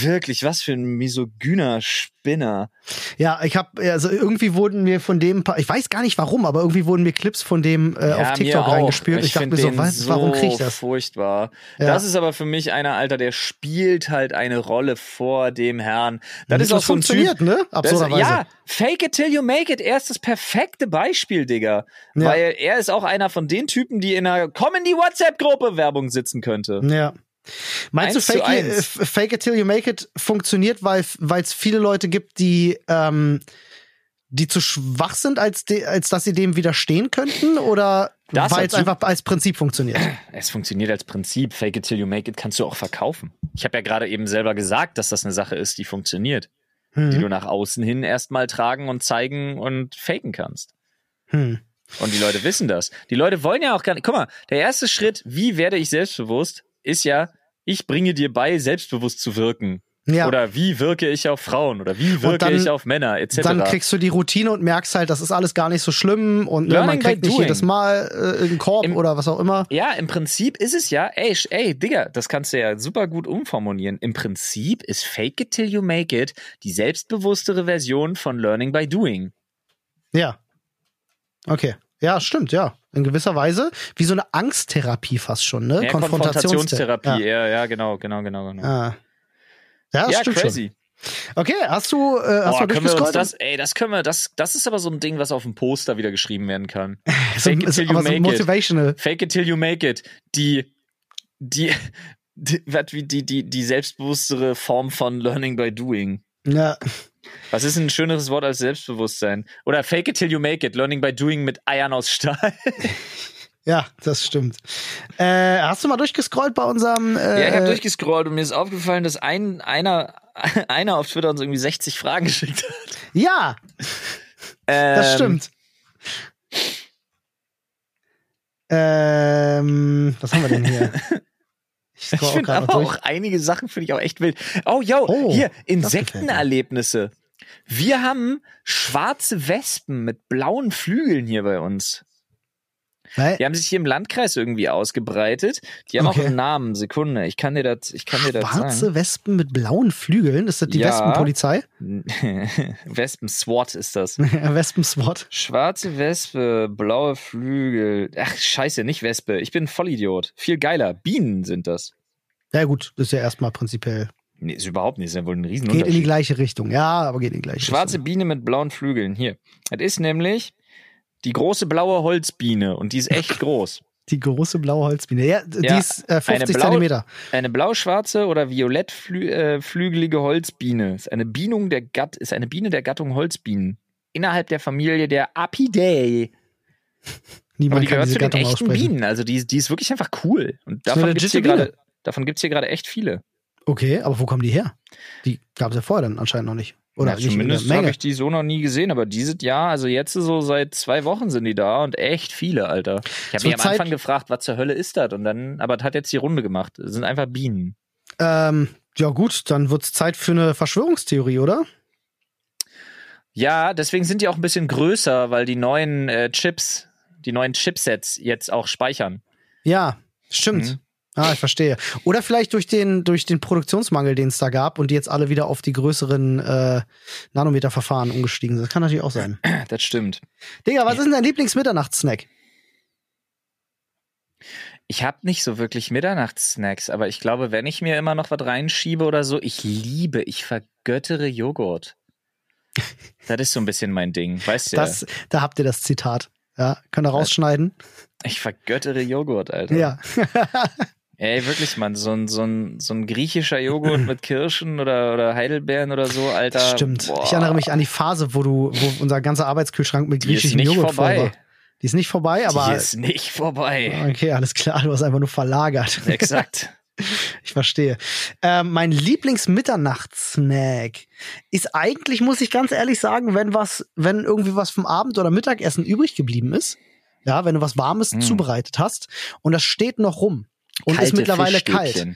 Wirklich, was für ein misogyner Spinner. Ja, ich habe also irgendwie wurden mir von dem, paar- ich weiß gar nicht warum, aber irgendwie wurden mir Clips von dem äh, Ja, auf TikTok auch. reingespült. Ich, dachte mir so, was, warum krieg ich so das? Furchtbar. Ja. Das ist aber für mich einer, Alter, der spielt halt eine Rolle vor dem Herrn. Das ist das auch so ein funktioniert, Typ, ne? das, Absurderweise. ja, fake it till you make it. Er ist das perfekte Beispiel, Digga. Ja. Weil er ist auch einer von den Typen, die in einer Komm in die WhatsApp-Gruppe Werbung sitzen könnte. Ja. Meinst Eins du, fake, it- fake it till you make it funktioniert, weil es viele Leute gibt, die ähm, die zu schwach sind, als, de, als dass sie dem widerstehen könnten? Oder weil es einfach als Prinzip funktioniert? Es funktioniert als Prinzip. Fake it till you make it kannst du auch verkaufen. Ich habe ja gerade eben selber gesagt, dass das eine Sache ist, die funktioniert. Die Hm. du nach außen hin erstmal tragen und zeigen und faken kannst. Hm. Und die Leute wissen das. Die Leute wollen ja auch gar nicht. Guck mal, der erste Schritt, wie werde ich selbstbewusst, ist ja, ich bringe dir bei, selbstbewusst zu wirken. Ja. Oder wie wirke ich auf Frauen? Oder wie wirke dann- ich auf Männer? Etc. Dann kriegst du die Routine und merkst halt, das ist alles gar nicht so schlimm und ne, man kriegt nicht doing. jedes Mal äh, einen Korb Im- oder was auch immer. ja, im Prinzip ist es ja, ey, ey, Digga, das kannst du ja super gut umformulieren. Im Prinzip ist Fake it till you make it die selbstbewusstere Version von Learning by doing. Ja. Okay. Ja, stimmt, ja. In gewisser Weise. Wie so eine Angsttherapie fast schon, ne? Ja, Konfrontationstherapie. Konfrontationstherapie, ja. ja, genau, genau, genau, genau. Ja. Ah. Ja, das ja, stimmt crazy. schon. Okay, hast du, äh, hast Boah, du können wir uns das, ey, das können wir, das, das ist aber so ein Ding, was auf dem Poster wieder geschrieben werden kann. so, Fake it till you aber so make it. motivational. Fake it till you make it. Die, die, die, die, die, die selbstbewusstere Form von Learning by Doing. Ja. Was ist ein schöneres Wort als Selbstbewusstsein? Oder Fake it till you make it. Learning by Doing mit Eiern aus Stahl. ja, das stimmt. Äh, hast du mal durchgescrollt bei unserem. Äh, ja, ich habe durchgescrollt und mir ist aufgefallen, dass ein, einer, einer auf Twitter uns irgendwie 60 Fragen geschickt hat. Ja, das Ähm, stimmt. Ähm, was haben wir denn hier? Ich Ich finde aber durch. auch einige Sachen finde ich auch echt wild. Oh, yo, Oh, hier. Insektenerlebnisse. Wir haben schwarze Wespen mit blauen Flügeln hier bei uns. Weil- Die haben sich hier im Landkreis irgendwie ausgebreitet. Die haben Okay. auch einen Namen. Sekunde, ich kann dir das, ich kann dir das Schwarze sagen. Wespen mit blauen Flügeln? Ist das die Ja. Wespenpolizei? Wespen-SWAT ist das. Wespen-SWAT. Schwarze Wespe, blaue Flügel. Ach, scheiße, nicht Wespe. Ich bin ein Vollidiot. Viel geiler. Bienen sind das. Ja gut, das ist ja erstmal prinzipiell. Nee, ist überhaupt nicht. Ist ja wohl ein Geht in die Riesenunterschied. gleiche Richtung. Ja, aber geht in die gleiche Schwarze Richtung. Biene mit blauen Flügeln. Hier. Das ist nämlich die große blaue Holzbiene und die ist echt groß. Die große blaue Holzbiene. Ja, die Ja, ist äh, 50 blaue- Zentimeter. Eine blau-schwarze oder violettflügelige Holzbiene ist eine, Bienung der Gatt, ist eine Biene der Gattung Holzbienen. Innerhalb der Familie der Apidae. Aber Niemand die kann gehört diese zu den Gattung echten aussprechen. Bienen. Also die, die ist wirklich einfach cool. Und eine davon gibt es hier gerade echt viele. Okay, aber wo kommen die her? Die gab es ja vorher dann anscheinend noch nicht. Oder ja, zumindest habe ich die so noch nie gesehen, aber dieses Jahr, also jetzt so seit zwei Wochen sind die da und echt viele, Alter. Ich habe mich am Zeit- Anfang gefragt, was zur Hölle ist das? Und dann, aber das hat jetzt die Runde gemacht. Das sind einfach Bienen. Ähm, ja gut, dann wird's Zeit für eine Verschwörungstheorie, oder? Ja, deswegen sind die auch ein bisschen größer, weil die neuen äh, Chips, die neuen Chipsets jetzt auch speichern. Ja, stimmt. Mhm. Ah, ich verstehe. Oder vielleicht durch den, durch den Produktionsmangel, den es da gab und die jetzt alle wieder auf die größeren äh, Nanometerverfahren umgestiegen sind. Das kann natürlich auch sein. Das stimmt. Digga, was ist denn dein Lieblingsmitternachtssnack? Ich habe nicht so wirklich Mitternachtssnacks, aber ich glaube, wenn ich mir immer noch was reinschiebe oder so, ich liebe, ich vergöttere Joghurt. Das ist so ein bisschen mein Ding, weißt du? Das, da habt ihr das Zitat. Ja, könnt ihr rausschneiden. Ich vergöttere Joghurt, Alter. Ja. Ey, wirklich, Mann, so ein, so ein, so ein griechischer Joghurt mit Kirschen oder, oder Heidelbeeren oder so, Alter. Stimmt. Boah. Ich erinnere mich an die Phase, wo du, wo unser ganzer Arbeitskühlschrank mit griechischem Joghurt vorbei. voll war. Die ist nicht vorbei, aber. Die ist nicht vorbei. Okay, alles klar, du hast einfach nur verlagert. Exakt. Ich verstehe. Äh, mein Lieblingsmitternachtssnack ist eigentlich, muss ich ganz ehrlich sagen, wenn was, wenn irgendwie was vom Abend- oder Mittagessen übrig geblieben ist, ja, wenn du was Warmes mm. zubereitet hast und das steht noch rum und Kalte ist mittlerweile kalt.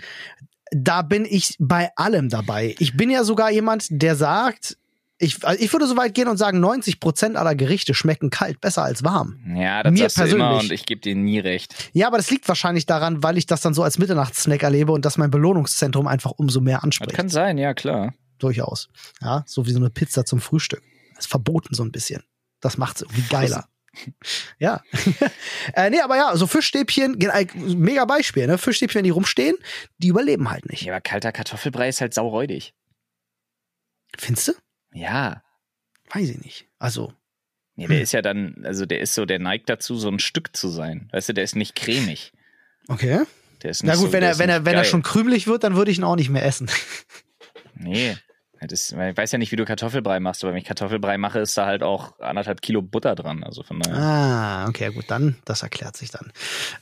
Da bin ich bei allem dabei. Ich bin ja sogar jemand, der sagt, ich, also ich würde so weit gehen und sagen, 90 Prozent aller Gerichte schmecken kalt besser als warm. Ja, das Mir persönlich. immer und ich gebe dir nie recht. Ja, aber das liegt wahrscheinlich daran, weil ich das dann so als Mitternachtssnack erlebe und dass mein Belohnungszentrum einfach umso mehr anspricht. Das kann sein, ja, klar. Durchaus. Ja, so wie so eine Pizza zum Frühstück. Das ist verboten so ein bisschen. Das macht's irgendwie geiler. ja. äh, nee, aber ja, so Fischstäbchen, mega Beispiel, ne? Fischstäbchen, die rumstehen, die überleben halt nicht. Ja, aber kalter Kartoffelbrei ist halt sauräudig. Findest du? Ja. Weiß ich nicht. Also. Nee, der hm. ist ja dann, also der ist so, der neigt dazu, so ein Stück zu sein. Weißt du, der ist nicht cremig. Okay. Der ist nicht Na gut, so, wenn er, wenn er, wenn er schon krümelig wird, dann würde ich ihn auch nicht mehr essen. Nee. Das, ich weiß ja nicht, wie du Kartoffelbrei machst, aber wenn ich Kartoffelbrei mache, ist da halt auch anderthalb Kilo Butter dran. Also von daher. Ah, okay, gut, dann, das erklärt sich dann.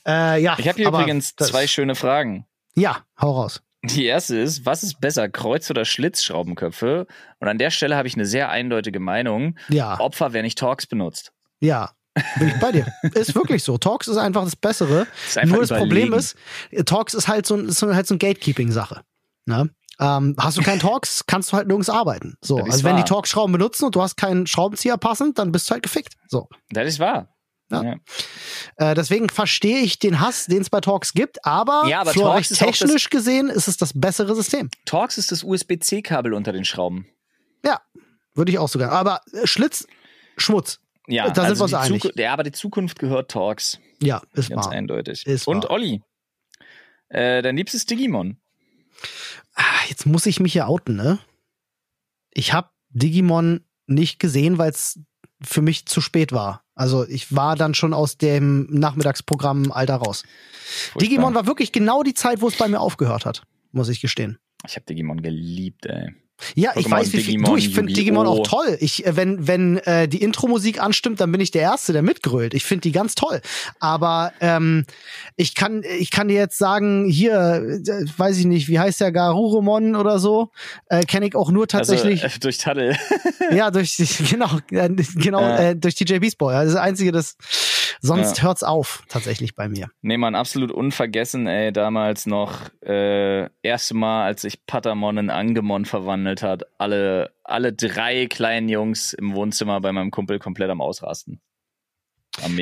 Äh, ja. Ich habe hier übrigens zwei schöne Fragen. Ja, hau raus. Die erste ist, was ist besser, Kreuz- oder Schlitzschraubenköpfe? Und an der Stelle habe ich eine sehr eindeutige Meinung. Ja. Opfer, wer nicht Torx benutzt. Ja, bin ich bei dir. ist wirklich so. Torx ist einfach das Bessere. Ist einfach Nur das Problem ist, Torx ist halt so, ist halt so eine Gatekeeping-Sache. Ne? Ähm, hast du keinen Torx, kannst du halt nirgends arbeiten. So, also wenn wahr. die Torx-Schrauben benutzen und du hast keinen Schraubenzieher passend, dann bist du halt gefickt. So. Das ist wahr. Ja. ja. Äh, deswegen verstehe ich den Hass, den es bei Torx gibt, aber, ja, aber für recht technisch gesehen ist es das bessere System. Torx ist das USB-C-Kabel unter den Schrauben. Ja, würde ich auch sogar. Aber äh, Schlitz, Schmutz. Ja, da also sind wir uns einig. ja, aber die Zukunft gehört Torx. Ja, ist Ganz wahr. eindeutig. Ist Und wahr. Olli, äh, dein liebstes Digimon? Ah, jetzt muss ich mich hier outen, ne? Ich habe Digimon nicht gesehen, weil es für mich zu spät war. Also ich war dann schon aus dem Nachmittagsprogramm Alter raus. Furchtbar. Digimon war wirklich genau die Zeit, wo es bei mir aufgehört hat, muss ich gestehen. Ich habe Digimon geliebt, ey. Ja, ich weiß, wie viel. Du, ich finde Digimon auch toll. Ich, äh, wenn wenn äh, die Intro-Musik anstimmt, dann bin ich der Erste, der mitgrölt. Ich finde die ganz toll. Aber ähm, ich kann ich kann dir jetzt sagen, hier, äh, weiß ich nicht, wie heißt der Garurumon oder so, äh, kenne ich auch nur also, tatsächlich also, äh, durch Tunnel. ja, durch genau äh, genau äh. Äh, durch DJ Beast Boy. Das ist das einzige, das Sonst ja. hört's auf, tatsächlich bei mir. Nee, man, absolut unvergessen, ey, damals noch, äh, erste Mal, als sich Patamon in Angemon verwandelt hat, alle, alle drei kleinen Jungs im Wohnzimmer bei meinem Kumpel komplett am Ausrasten.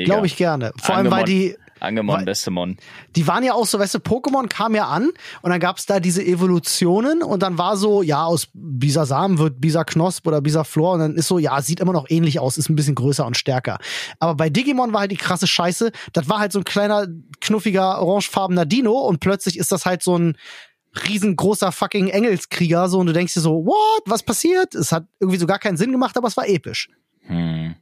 Glaube ich gerne. Vor Angemon, allem, weil die. Angemon, Bestemon. Die waren ja auch so, weißt du, Pokémon kam ja an und dann gab's da diese Evolutionen und dann war so, ja, aus Bisasam wird Bisaknosp oder Bisaflor und dann ist so, ja, sieht immer noch ähnlich aus, ist ein bisschen größer und stärker. Aber bei Digimon war halt die krasse Scheiße, das war halt so ein kleiner, knuffiger, orangefarbener Dino und plötzlich ist das halt so ein riesengroßer fucking Engelskrieger so und du denkst dir so, what, was passiert? Es hat irgendwie so gar keinen Sinn gemacht, aber es war episch. Hm.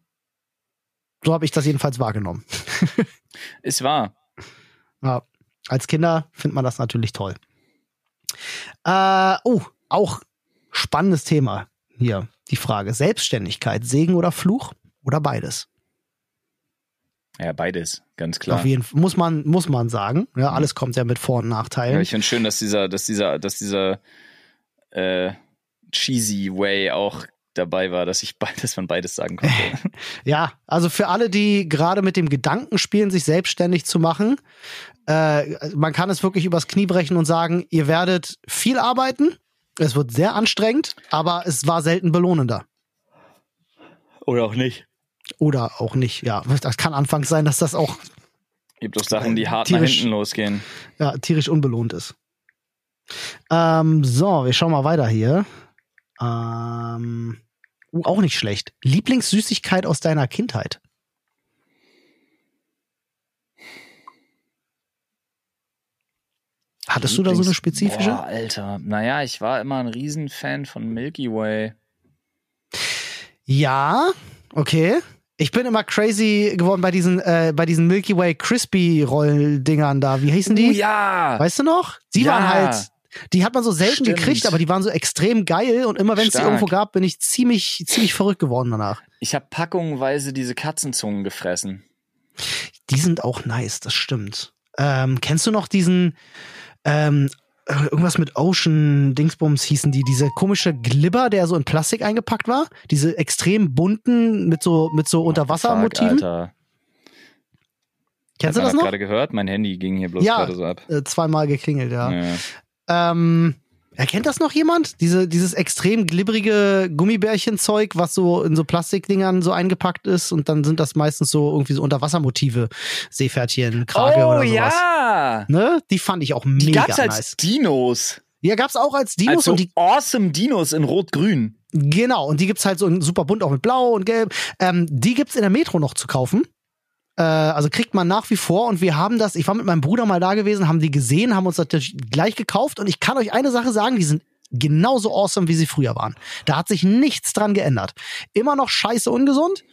So habe ich das jedenfalls wahrgenommen. Ist wahr. Ja, als Kinder findet man das natürlich toll. Äh, oh, auch spannendes Thema hier. Die Frage: Selbstständigkeit, Segen oder Fluch oder beides? Ja, beides, ganz klar. Auf jeden Fall muss man muss man sagen. Ja, alles kommt ja mit Vor- und Nachteilen. Ja, ich finde schön, dass dieser dass dieser dass dieser äh, cheesy Way auch dabei war, dass ich beides von beides sagen konnte. ja, also für alle, die gerade mit dem Gedanken spielen, sich selbstständig zu machen, äh, man kann es wirklich übers Knie brechen und sagen, ihr werdet viel arbeiten, es wird sehr anstrengend, aber es war selten belohnender. Oder auch nicht. Oder auch nicht, ja. Das kann anfangs sein, dass das auch. Gibt auch Sachen, die hart tierisch, nach hinten losgehen. Ja, tierisch unbelohnt ist. Ähm, so, wir schauen mal weiter hier. Ähm, auch nicht schlecht. Lieblingssüßigkeit aus deiner Kindheit? Hattest du da so eine spezifische? Boah, Alter. Naja, ich war immer ein Riesenfan von Milky Way. Ja, okay. Ich bin immer crazy geworden bei diesen, äh, bei diesen Milky Way Crispy Roll-Dingern da. Wie hießen die? Oh, ja. Weißt du noch? Die ja. waren halt, die hat man so selten Stimmt. gekriegt, aber die waren so extrem geil und immer wenn es die irgendwo gab, bin ich ziemlich, ziemlich verrückt geworden danach. Ich habe packungweise diese Katzenzungen gefressen. Die sind auch nice, das stimmt. Ähm, kennst du noch diesen, ähm, äh, irgendwas mit Ocean Dingsbums hießen die, diese komische Glibber, der so in Plastik eingepackt war? Diese extrem bunten mit so, mit so Unterwassermotiven? Fuck. Kennst du das noch? gerade gehört? Mein Handy ging hier bloß Ja. gerade so ab. Äh, zweimal geklingelt, ja. Ja. Ähm, erkennt das noch jemand? Diese, dieses extrem glibberige Gummibärchenzeug, was so in so Plastikdingern so eingepackt ist und dann sind das meistens so irgendwie so Unterwassermotive, Seepferdchen, Krage oh oder sowas. ja! Ne? Die fand ich auch Die mega gab's als nice. Dinos. Ja, gab's auch als Dinos als so und die awesome Dinos in Rot-Grün. genau und die gibt's halt so in super bunt auch mit Blau und Gelb. Ähm, die gibt's in der Metro noch zu kaufen. Äh, also kriegt man nach wie vor und wir haben das. Ich war mit meinem Bruder mal da gewesen, haben die gesehen, haben uns natürlich gleich gekauft und ich kann euch eine Sache sagen: Die sind genauso awesome, wie sie früher waren. Da hat sich nichts dran geändert. Immer noch scheiße ungesund,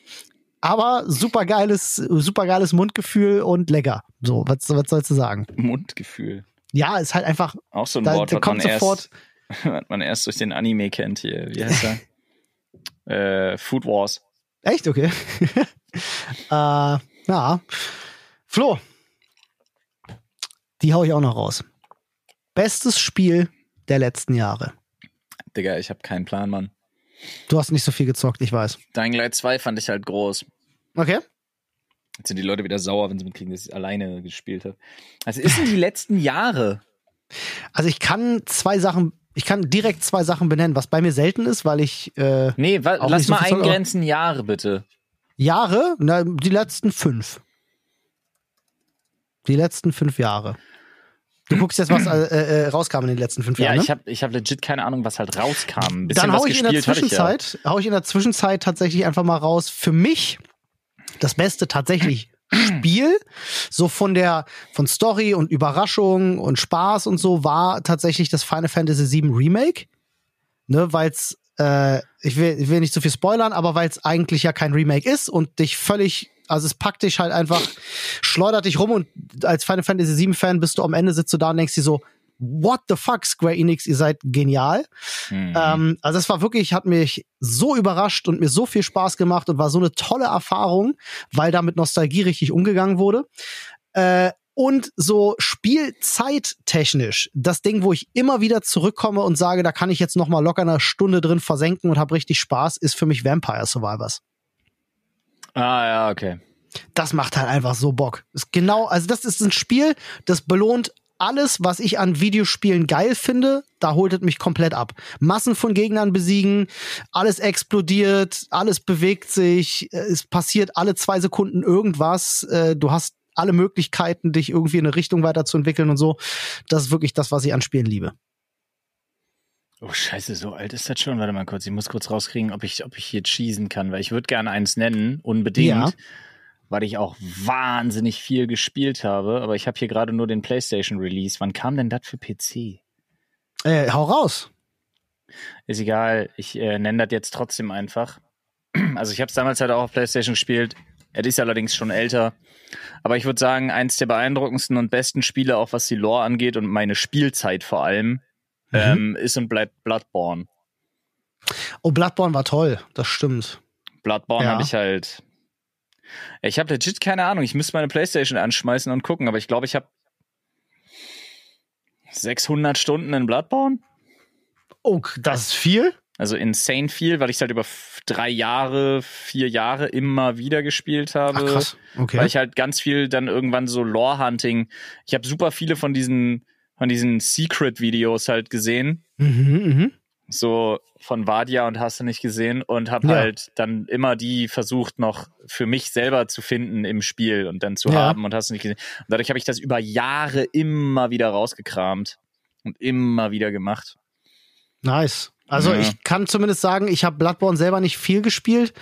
aber super geiles, super geiles Mundgefühl und lecker. So, was, was sollst du sagen? Mundgefühl. Ja, ist halt einfach. Auch so ein Da, Wort, da kommt man, sofort. erst, was man erst durch den Anime kennt hier. Wie heißt er? äh, Food Wars. Echt? Okay. äh, ja. Flo. Die hau ich auch noch raus. Bestes Spiel der letzten Jahre. Digga, ich habe keinen Plan, Mann. Du hast nicht so viel gezockt, ich weiß. Dying Light 2 fand ich halt groß. Okay. Jetzt sind die Leute wieder sauer, wenn sie mitkriegen, dass ich alleine gespielt habe. Also ist in die letzten Jahre. Also ich kann zwei Sachen, ich kann direkt zwei Sachen benennen, was bei mir selten ist, weil ich äh, Nee, lass so mal eingrenzen Jahre, bitte. Jahre, na, die letzten fünf. Die letzten fünf Jahre. Du guckst jetzt, was äh, äh, rauskam in den letzten fünf Ja, Jahren. ne? ich habe ich hab legit keine Ahnung, was halt rauskam. Dann hau ich in der hatte ich ja. Zwischenzeit, hau ich in der Zwischenzeit tatsächlich einfach mal raus. Für mich das Beste tatsächlich Spiel, so von der von Story und Überraschung und Spaß und so war tatsächlich das Final Fantasy VII Remake, ne, weil's äh, ich will, ich will nicht zu viel spoilern, aber weil es eigentlich ja kein Remake ist und dich völlig, also es packt dich halt einfach, schleudert dich rum und als Final Fantasy VII Fan bist du am Ende sitzt du da und denkst dir so, what the fuck, Square Enix, ihr seid genial. Mhm. Ähm, also es war wirklich, hat mich so überrascht und mir so viel Spaß gemacht und war so eine tolle Erfahrung, weil da mit Nostalgie richtig umgegangen wurde. Äh, und so spielzeittechnisch, das Ding, wo ich immer wieder zurückkomme und sage, da kann ich jetzt noch mal locker eine Stunde drin versenken und habe richtig Spaß, ist für mich Vampire Survivors. ah, ja, okay. Das macht halt einfach so Bock. Ist genau, also das ist ein Spiel, das belohnt alles, was ich an Videospielen geil finde, da holt es mich komplett ab. Massen von Gegnern besiegen, alles explodiert, alles bewegt sich, äh, es passiert alle zwei Sekunden irgendwas, äh, du hast alle Möglichkeiten, dich irgendwie in eine Richtung weiterzuentwickeln und so. Das ist wirklich das, was ich an Spielen liebe. Oh, scheiße, so alt ist das schon. Warte mal kurz, ich muss kurz rauskriegen, ob ich, ob ich hier cheesen kann, weil ich würde gerne eins nennen, unbedingt. Ja. Weil ich auch wahnsinnig viel gespielt habe, aber ich habe hier gerade nur den PlayStation Release. Wann kam denn das für PC? Äh, hau raus. Ist egal, ich äh, nenne das jetzt trotzdem einfach. Also ich habe es damals halt auch auf PlayStation gespielt. Es ist allerdings schon älter. Aber ich würde sagen, eins der beeindruckendsten und besten Spiele, auch was die Lore angeht und meine Spielzeit vor allem, Mhm. ähm, ist und bleibt Bloodborne. Oh, Bloodborne war toll, das stimmt. Bloodborne Ja. habe ich halt. Ich habe legit keine Ahnung. Ich müsste meine PlayStation anschmeißen und gucken, aber ich glaube, ich habe 600 Stunden in Bloodborne. Oh, das ist viel? Also insane viel, weil ich halt über drei Jahre, vier Jahre immer wieder gespielt habe. Ach krass. Okay. Weil ich halt ganz viel dann irgendwann so Lore-Hunting. Ich habe super viele von diesen, von diesen Secret-Videos halt gesehen. mhm, mhm. So von Vadia und hast du nicht gesehen und habe Ja. halt dann immer die versucht noch für mich selber zu finden im Spiel und dann zu Ja. haben und hast du nicht gesehen. Und dadurch habe ich das über Jahre immer wieder rausgekramt und immer wieder gemacht. Nice. Also ja. ich kann zumindest sagen, ich habe Bloodborne selber nicht viel gespielt.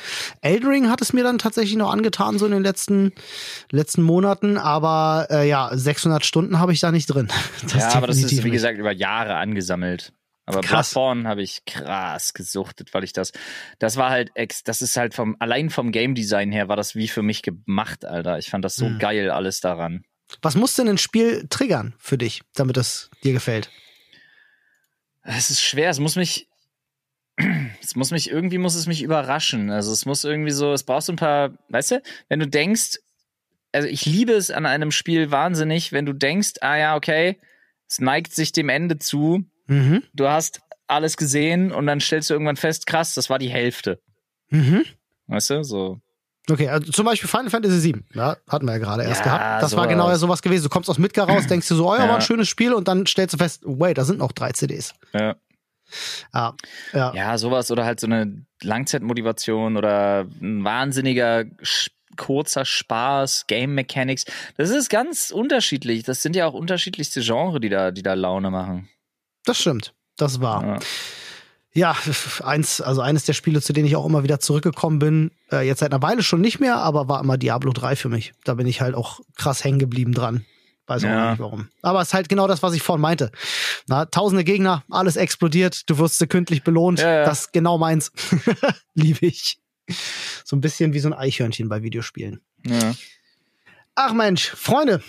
Elden Ring hat es mir dann tatsächlich noch angetan, so in den letzten, letzten Monaten. Aber äh, ja, 600 Stunden habe ich da nicht drin. Das ja, aber das ist, wie nicht. gesagt, über Jahre angesammelt. Aber krass. Bloodborne habe ich krass gesuchtet, weil ich das, das war halt ex, das ist halt vom, allein vom Game Design her war das wie für mich gemacht, Alter. Ich fand das so hm. geil, alles daran. Was muss denn ein Spiel triggern für dich, damit es dir gefällt? Es ist schwer, es muss mich, es muss mich, irgendwie muss es mich überraschen. Also es muss irgendwie so, es braucht so ein paar, weißt du, wenn du denkst, also ich liebe es an einem Spiel wahnsinnig, wenn du denkst, ah ja, okay, es neigt sich dem Ende zu, mhm. du hast alles gesehen und dann stellst du irgendwann fest, krass, das war die Hälfte. Mhm. Weißt du, so. Okay, also zum Beispiel Final Fantasy VII, ja, hatten wir ja gerade erst ja, gehabt. Das sowas. war genau ja sowas gewesen. Du kommst aus Midgar raus, denkst du so, oh ja, war ein schönes Spiel und dann stellst du fest, wait, da sind noch drei CDs. Ja. Ja, ja. ja, sowas oder halt so eine Langzeitmotivation oder ein wahnsinniger kurzer Spaß, Game Mechanics. Das ist ganz unterschiedlich. Das sind ja auch unterschiedlichste Genres, die da, die da Laune machen. Das stimmt. Das war. Ja. Ja, eins, also eines der Spiele, zu denen ich auch immer wieder zurückgekommen bin, äh, jetzt seit einer Weile schon nicht mehr, aber war immer Diablo 3 für mich. Da bin ich halt auch krass hängen geblieben dran. Weiß ja. auch nicht warum. Aber es ist halt genau das, was ich vorhin meinte. Na, tausende Gegner, alles explodiert, du wirst sekündlich belohnt. Ja, ja. Das ist genau meins. Liebe ich. So ein bisschen wie so ein Eichhörnchen bei Videospielen. Ja. Ach Mensch, Freunde.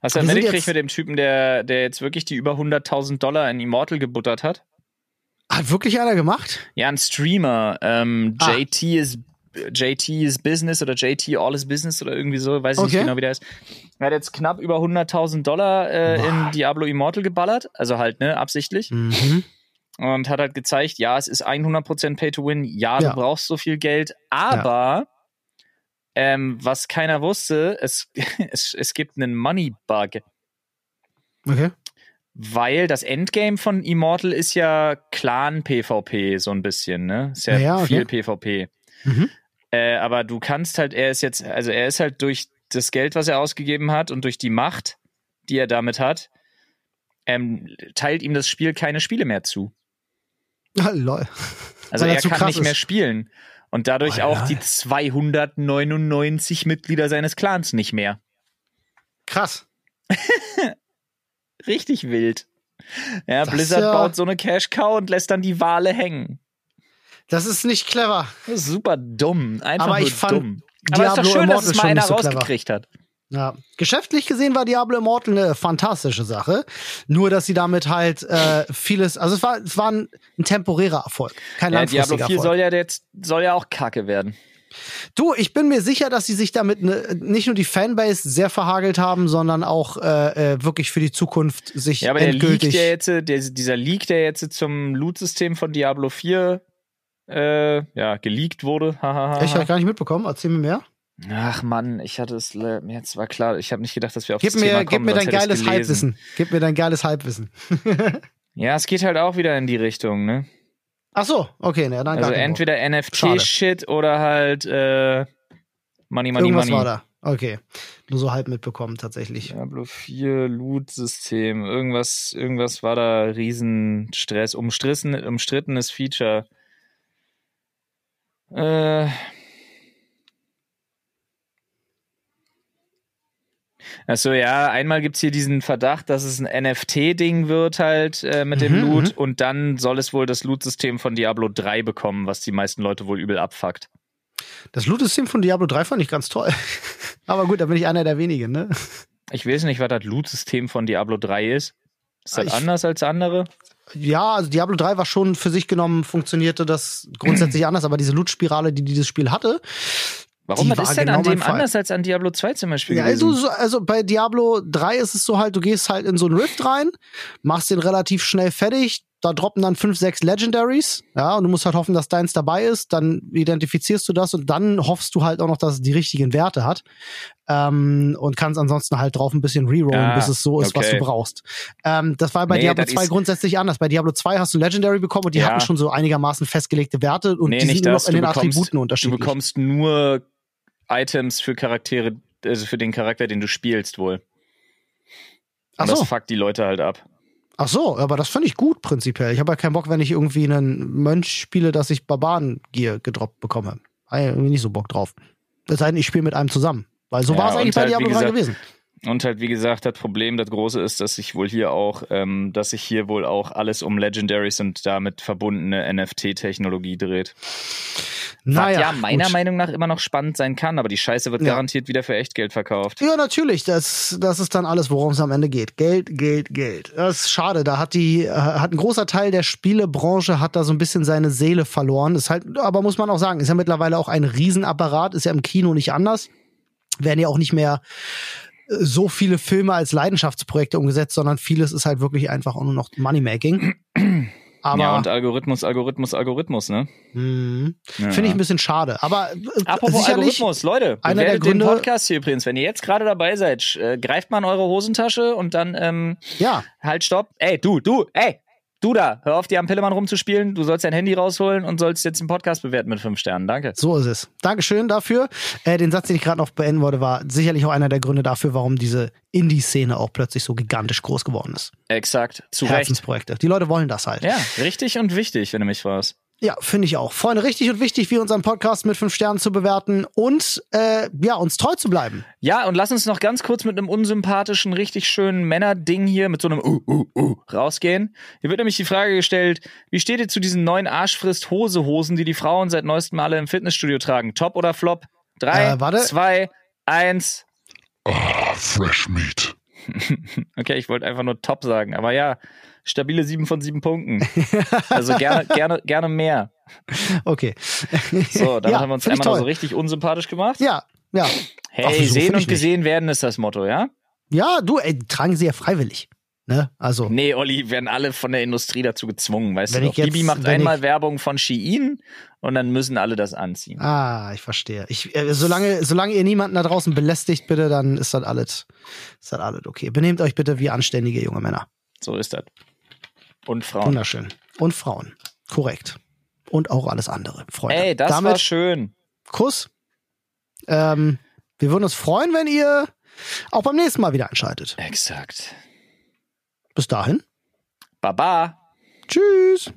Hast du ja mitgekriegt mit dem Typen, der, der jetzt wirklich die über 100.000 Dollar in Immortal gebuttert hat? Hat wirklich einer gemacht? Ja, ein Streamer. Ähm, ah. JT ist JT is Business oder JT All is Business oder irgendwie so, weiß ich okay. nicht genau, wie der ist. Er hat jetzt knapp über 100.000 Dollar äh, in Diablo Immortal geballert, also halt, ne, absichtlich. Mhm. Und hat halt gezeigt, ja, es ist 100% Pay to Win, ja, ja. du brauchst so viel Geld, aber ja. ähm, was keiner wusste, es, es, es gibt einen Money Bug. Okay. Weil das Endgame von Immortal ist ja Clan-PvP so ein bisschen, ne? Ist ja, ja okay. viel PvP. Mhm. Äh, aber du kannst halt, er ist jetzt, also er ist halt durch das Geld, was er ausgegeben hat und durch die Macht, die er damit hat, ähm, teilt ihm das Spiel keine Spiele mehr zu. Ah, lol. Also er kann nicht ist. mehr spielen. Und dadurch oh, auch die 299 Mitglieder seines Clans nicht mehr. Krass. Richtig wild. Ja, das Blizzard ja baut so eine Cash Cow und lässt dann die Wale hängen. Das ist nicht clever. Das ist super dumm. Einfach Aber ich fand dumm. Aber Diablo ist doch schön, Immortal dass es mal einer so rausgekriegt hat. Ja, geschäftlich gesehen war Diablo Immortal eine fantastische Sache. Nur, dass sie damit halt äh, vieles, also es war, es war ein, ein temporärer Erfolg, kein ja, Diablo 4 Erfolg. soll ja jetzt soll ja auch Kacke werden. Du, ich bin mir sicher, dass sie sich damit ne, nicht nur die Fanbase sehr verhagelt haben, sondern auch äh, äh wirklich für die Zukunft sich ja, aber endgültig. Der, Leak, der jetzt, der, dieser Leak, der jetzt zum Loot-System von Diablo 4 äh, ja, geleakt wurde. ich habe gar nicht mitbekommen. Erzähl mir mehr. Ach Mann, ich hatte es jetzt war klar, ich habe nicht gedacht, dass wir auf gib das mir, Thema kommen. Gib mir dein geiles Halbwissen. Gib mir dein geiles Halbwissen. ja, es geht halt auch wieder in die Richtung, ne? Ach so, okay, ne, dann Also entweder NFT-Shit oder halt äh, Money, Money, Irgendwas Money. war da. Okay. Nur so halb mitbekommen, tatsächlich. Diablo 4 Loot-System. Irgendwas, irgendwas war da Riesenstress. Umstrissen, umstrittenes Feature. Äh. Achso, ja, einmal gibt's hier diesen Verdacht, dass es ein NFT-Ding wird halt äh, mit mhm, dem Loot mhm. und dann soll es wohl das Loot-System von Diablo 3 bekommen, was die meisten Leute wohl übel abfuckt. Das Loot-System von Diablo 3 fand ich ganz toll. Aber gut, da bin ich einer der wenigen, ne? Ich weiß nicht, was das Loot-System von Diablo 3 ist. Ist das ich, anders als andere? Ja, also Diablo 3 war schon für sich genommen, funktionierte das grundsätzlich anders, aber diese Loot-Spirale, die dieses Spiel hatte, Warum was ist denn genau an dem anders als an Diablo 2 zum Beispiel? Ja, also, also bei Diablo 3 ist es so halt, du gehst halt in so einen Rift rein, machst den relativ schnell fertig, da droppen dann fünf, sechs Legendaries, ja, und du musst halt hoffen, dass deins dabei ist, dann identifizierst du das und dann hoffst du halt auch noch, dass es die richtigen Werte hat ähm, und kannst ansonsten halt drauf ein bisschen rerollen, ah, bis es so ist, okay. was du brauchst. Ähm, das war bei nee, Diablo 2 grundsätzlich anders. Bei Diablo 2 hast du Legendary bekommen und die ja. hatten schon so einigermaßen festgelegte Werte und nee, die sind nur noch in den bekommst, Attributen unterschiedlich. Du bekommst nur Items für Charaktere, also für den Charakter, den du spielst wohl. Und Ach so. das fuckt die Leute halt ab. Ach so, aber das finde ich gut prinzipiell. Ich habe ja keinen Bock, wenn ich irgendwie einen Mönch spiele, dass ich Barbaren-Gear gedroppt bekomme. Habe irgendwie nicht so Bock drauf. Das heißt, ich spiele mit einem zusammen. Weil so ja, war es eigentlich bei halt, Diablo 3 gewesen. Und halt, wie gesagt, das Problem, das große ist, dass sich wohl hier auch, ähm, dass sich hier wohl auch alles um Legendaries und damit verbundene NFT-Technologie dreht. Naja, Was ja meiner gut. Meinung nach immer noch spannend sein kann, aber die Scheiße wird ja. garantiert wieder für Echtgeld verkauft. Ja, natürlich. Das, das ist dann alles, worum es am Ende geht. Geld, Geld, Geld. Das ist schade. Da hat die, äh, hat ein großer Teil der Spielebranche hat da so ein bisschen seine Seele verloren. ist halt, aber muss man auch sagen, ist ja mittlerweile auch ein Riesenapparat, ist ja im Kino nicht anders. Werden ja auch nicht mehr so viele Filme als Leidenschaftsprojekte umgesetzt, sondern vieles ist halt wirklich einfach auch nur noch Moneymaking. Aber, ja, und Algorithmus, Algorithmus, Algorithmus, ne? Mhm. Ja. Finde ich ein bisschen schade. Aber äh, Apropos Algorithmus, Leute, bewertet den Podcast hier übrigens. Wenn ihr jetzt gerade dabei seid, äh, greift mal in eure Hosentasche und dann ähm, ja. halt stopp. Ey, du, du, ey, Du da, hör auf, dir am Pillemann rumzuspielen. Du sollst dein Handy rausholen und sollst jetzt den Podcast bewerten mit fünf Sternen. Danke. So ist es. Dankeschön dafür. Äh, den Satz, den ich gerade noch beenden wollte, war sicherlich auch einer der Gründe dafür, warum diese Indie-Szene auch plötzlich so gigantisch groß geworden ist. Exakt. Zu Herzensprojekte. Recht. Die Leute wollen das halt. Ja, richtig und wichtig, wenn du mich fragst. Ja, finde ich auch. Freunde, richtig und wichtig, wie unseren Podcast mit fünf Sternen zu bewerten und äh, ja, uns treu zu bleiben. Ja, und lass uns noch ganz kurz mit einem unsympathischen, richtig schönen Männerding hier mit so einem uh, uh, uh rausgehen. Hier wird nämlich die Frage gestellt, wie steht ihr zu diesen neuen Arschfrist-Hose-Hosen, die die Frauen seit neuestem Male im Fitnessstudio tragen? Top oder Flop? Drei, äh, warte. zwei, eins. Ah, Fresh Meat. okay, ich wollte einfach nur Top sagen, aber ja, stabile sieben von sieben Punkten. Also gerne, gerne, gerne mehr. Okay. So, dann ja, haben wir uns einmal so richtig unsympathisch gemacht. Ja, ja. Hey, Ach, sehen und gesehen nicht. werden ist das Motto, ja? Ja, du, ey, tragen sie ja freiwillig. Ne? Also. Nee, Olli, werden alle von der Industrie dazu gezwungen, weißt du? Jetzt, Bibi macht einmal ich, Werbung von Shein und dann müssen alle das anziehen. Ah, ich verstehe. Ich, äh, solange, solange ihr niemanden da draußen belästigt, bitte, dann ist das alles, ist das alles okay. Benehmt euch bitte wie anständige junge Männer. So ist das. Und Frauen. Wunderschön. Und Frauen. Korrekt. Und auch alles andere. Freunde. Ey, das Damit war schön. Kuss. Ähm, wir würden uns freuen, wenn ihr auch beim nächsten Mal wieder einschaltet. Exakt. Bis dahin. Baba. Tschüss.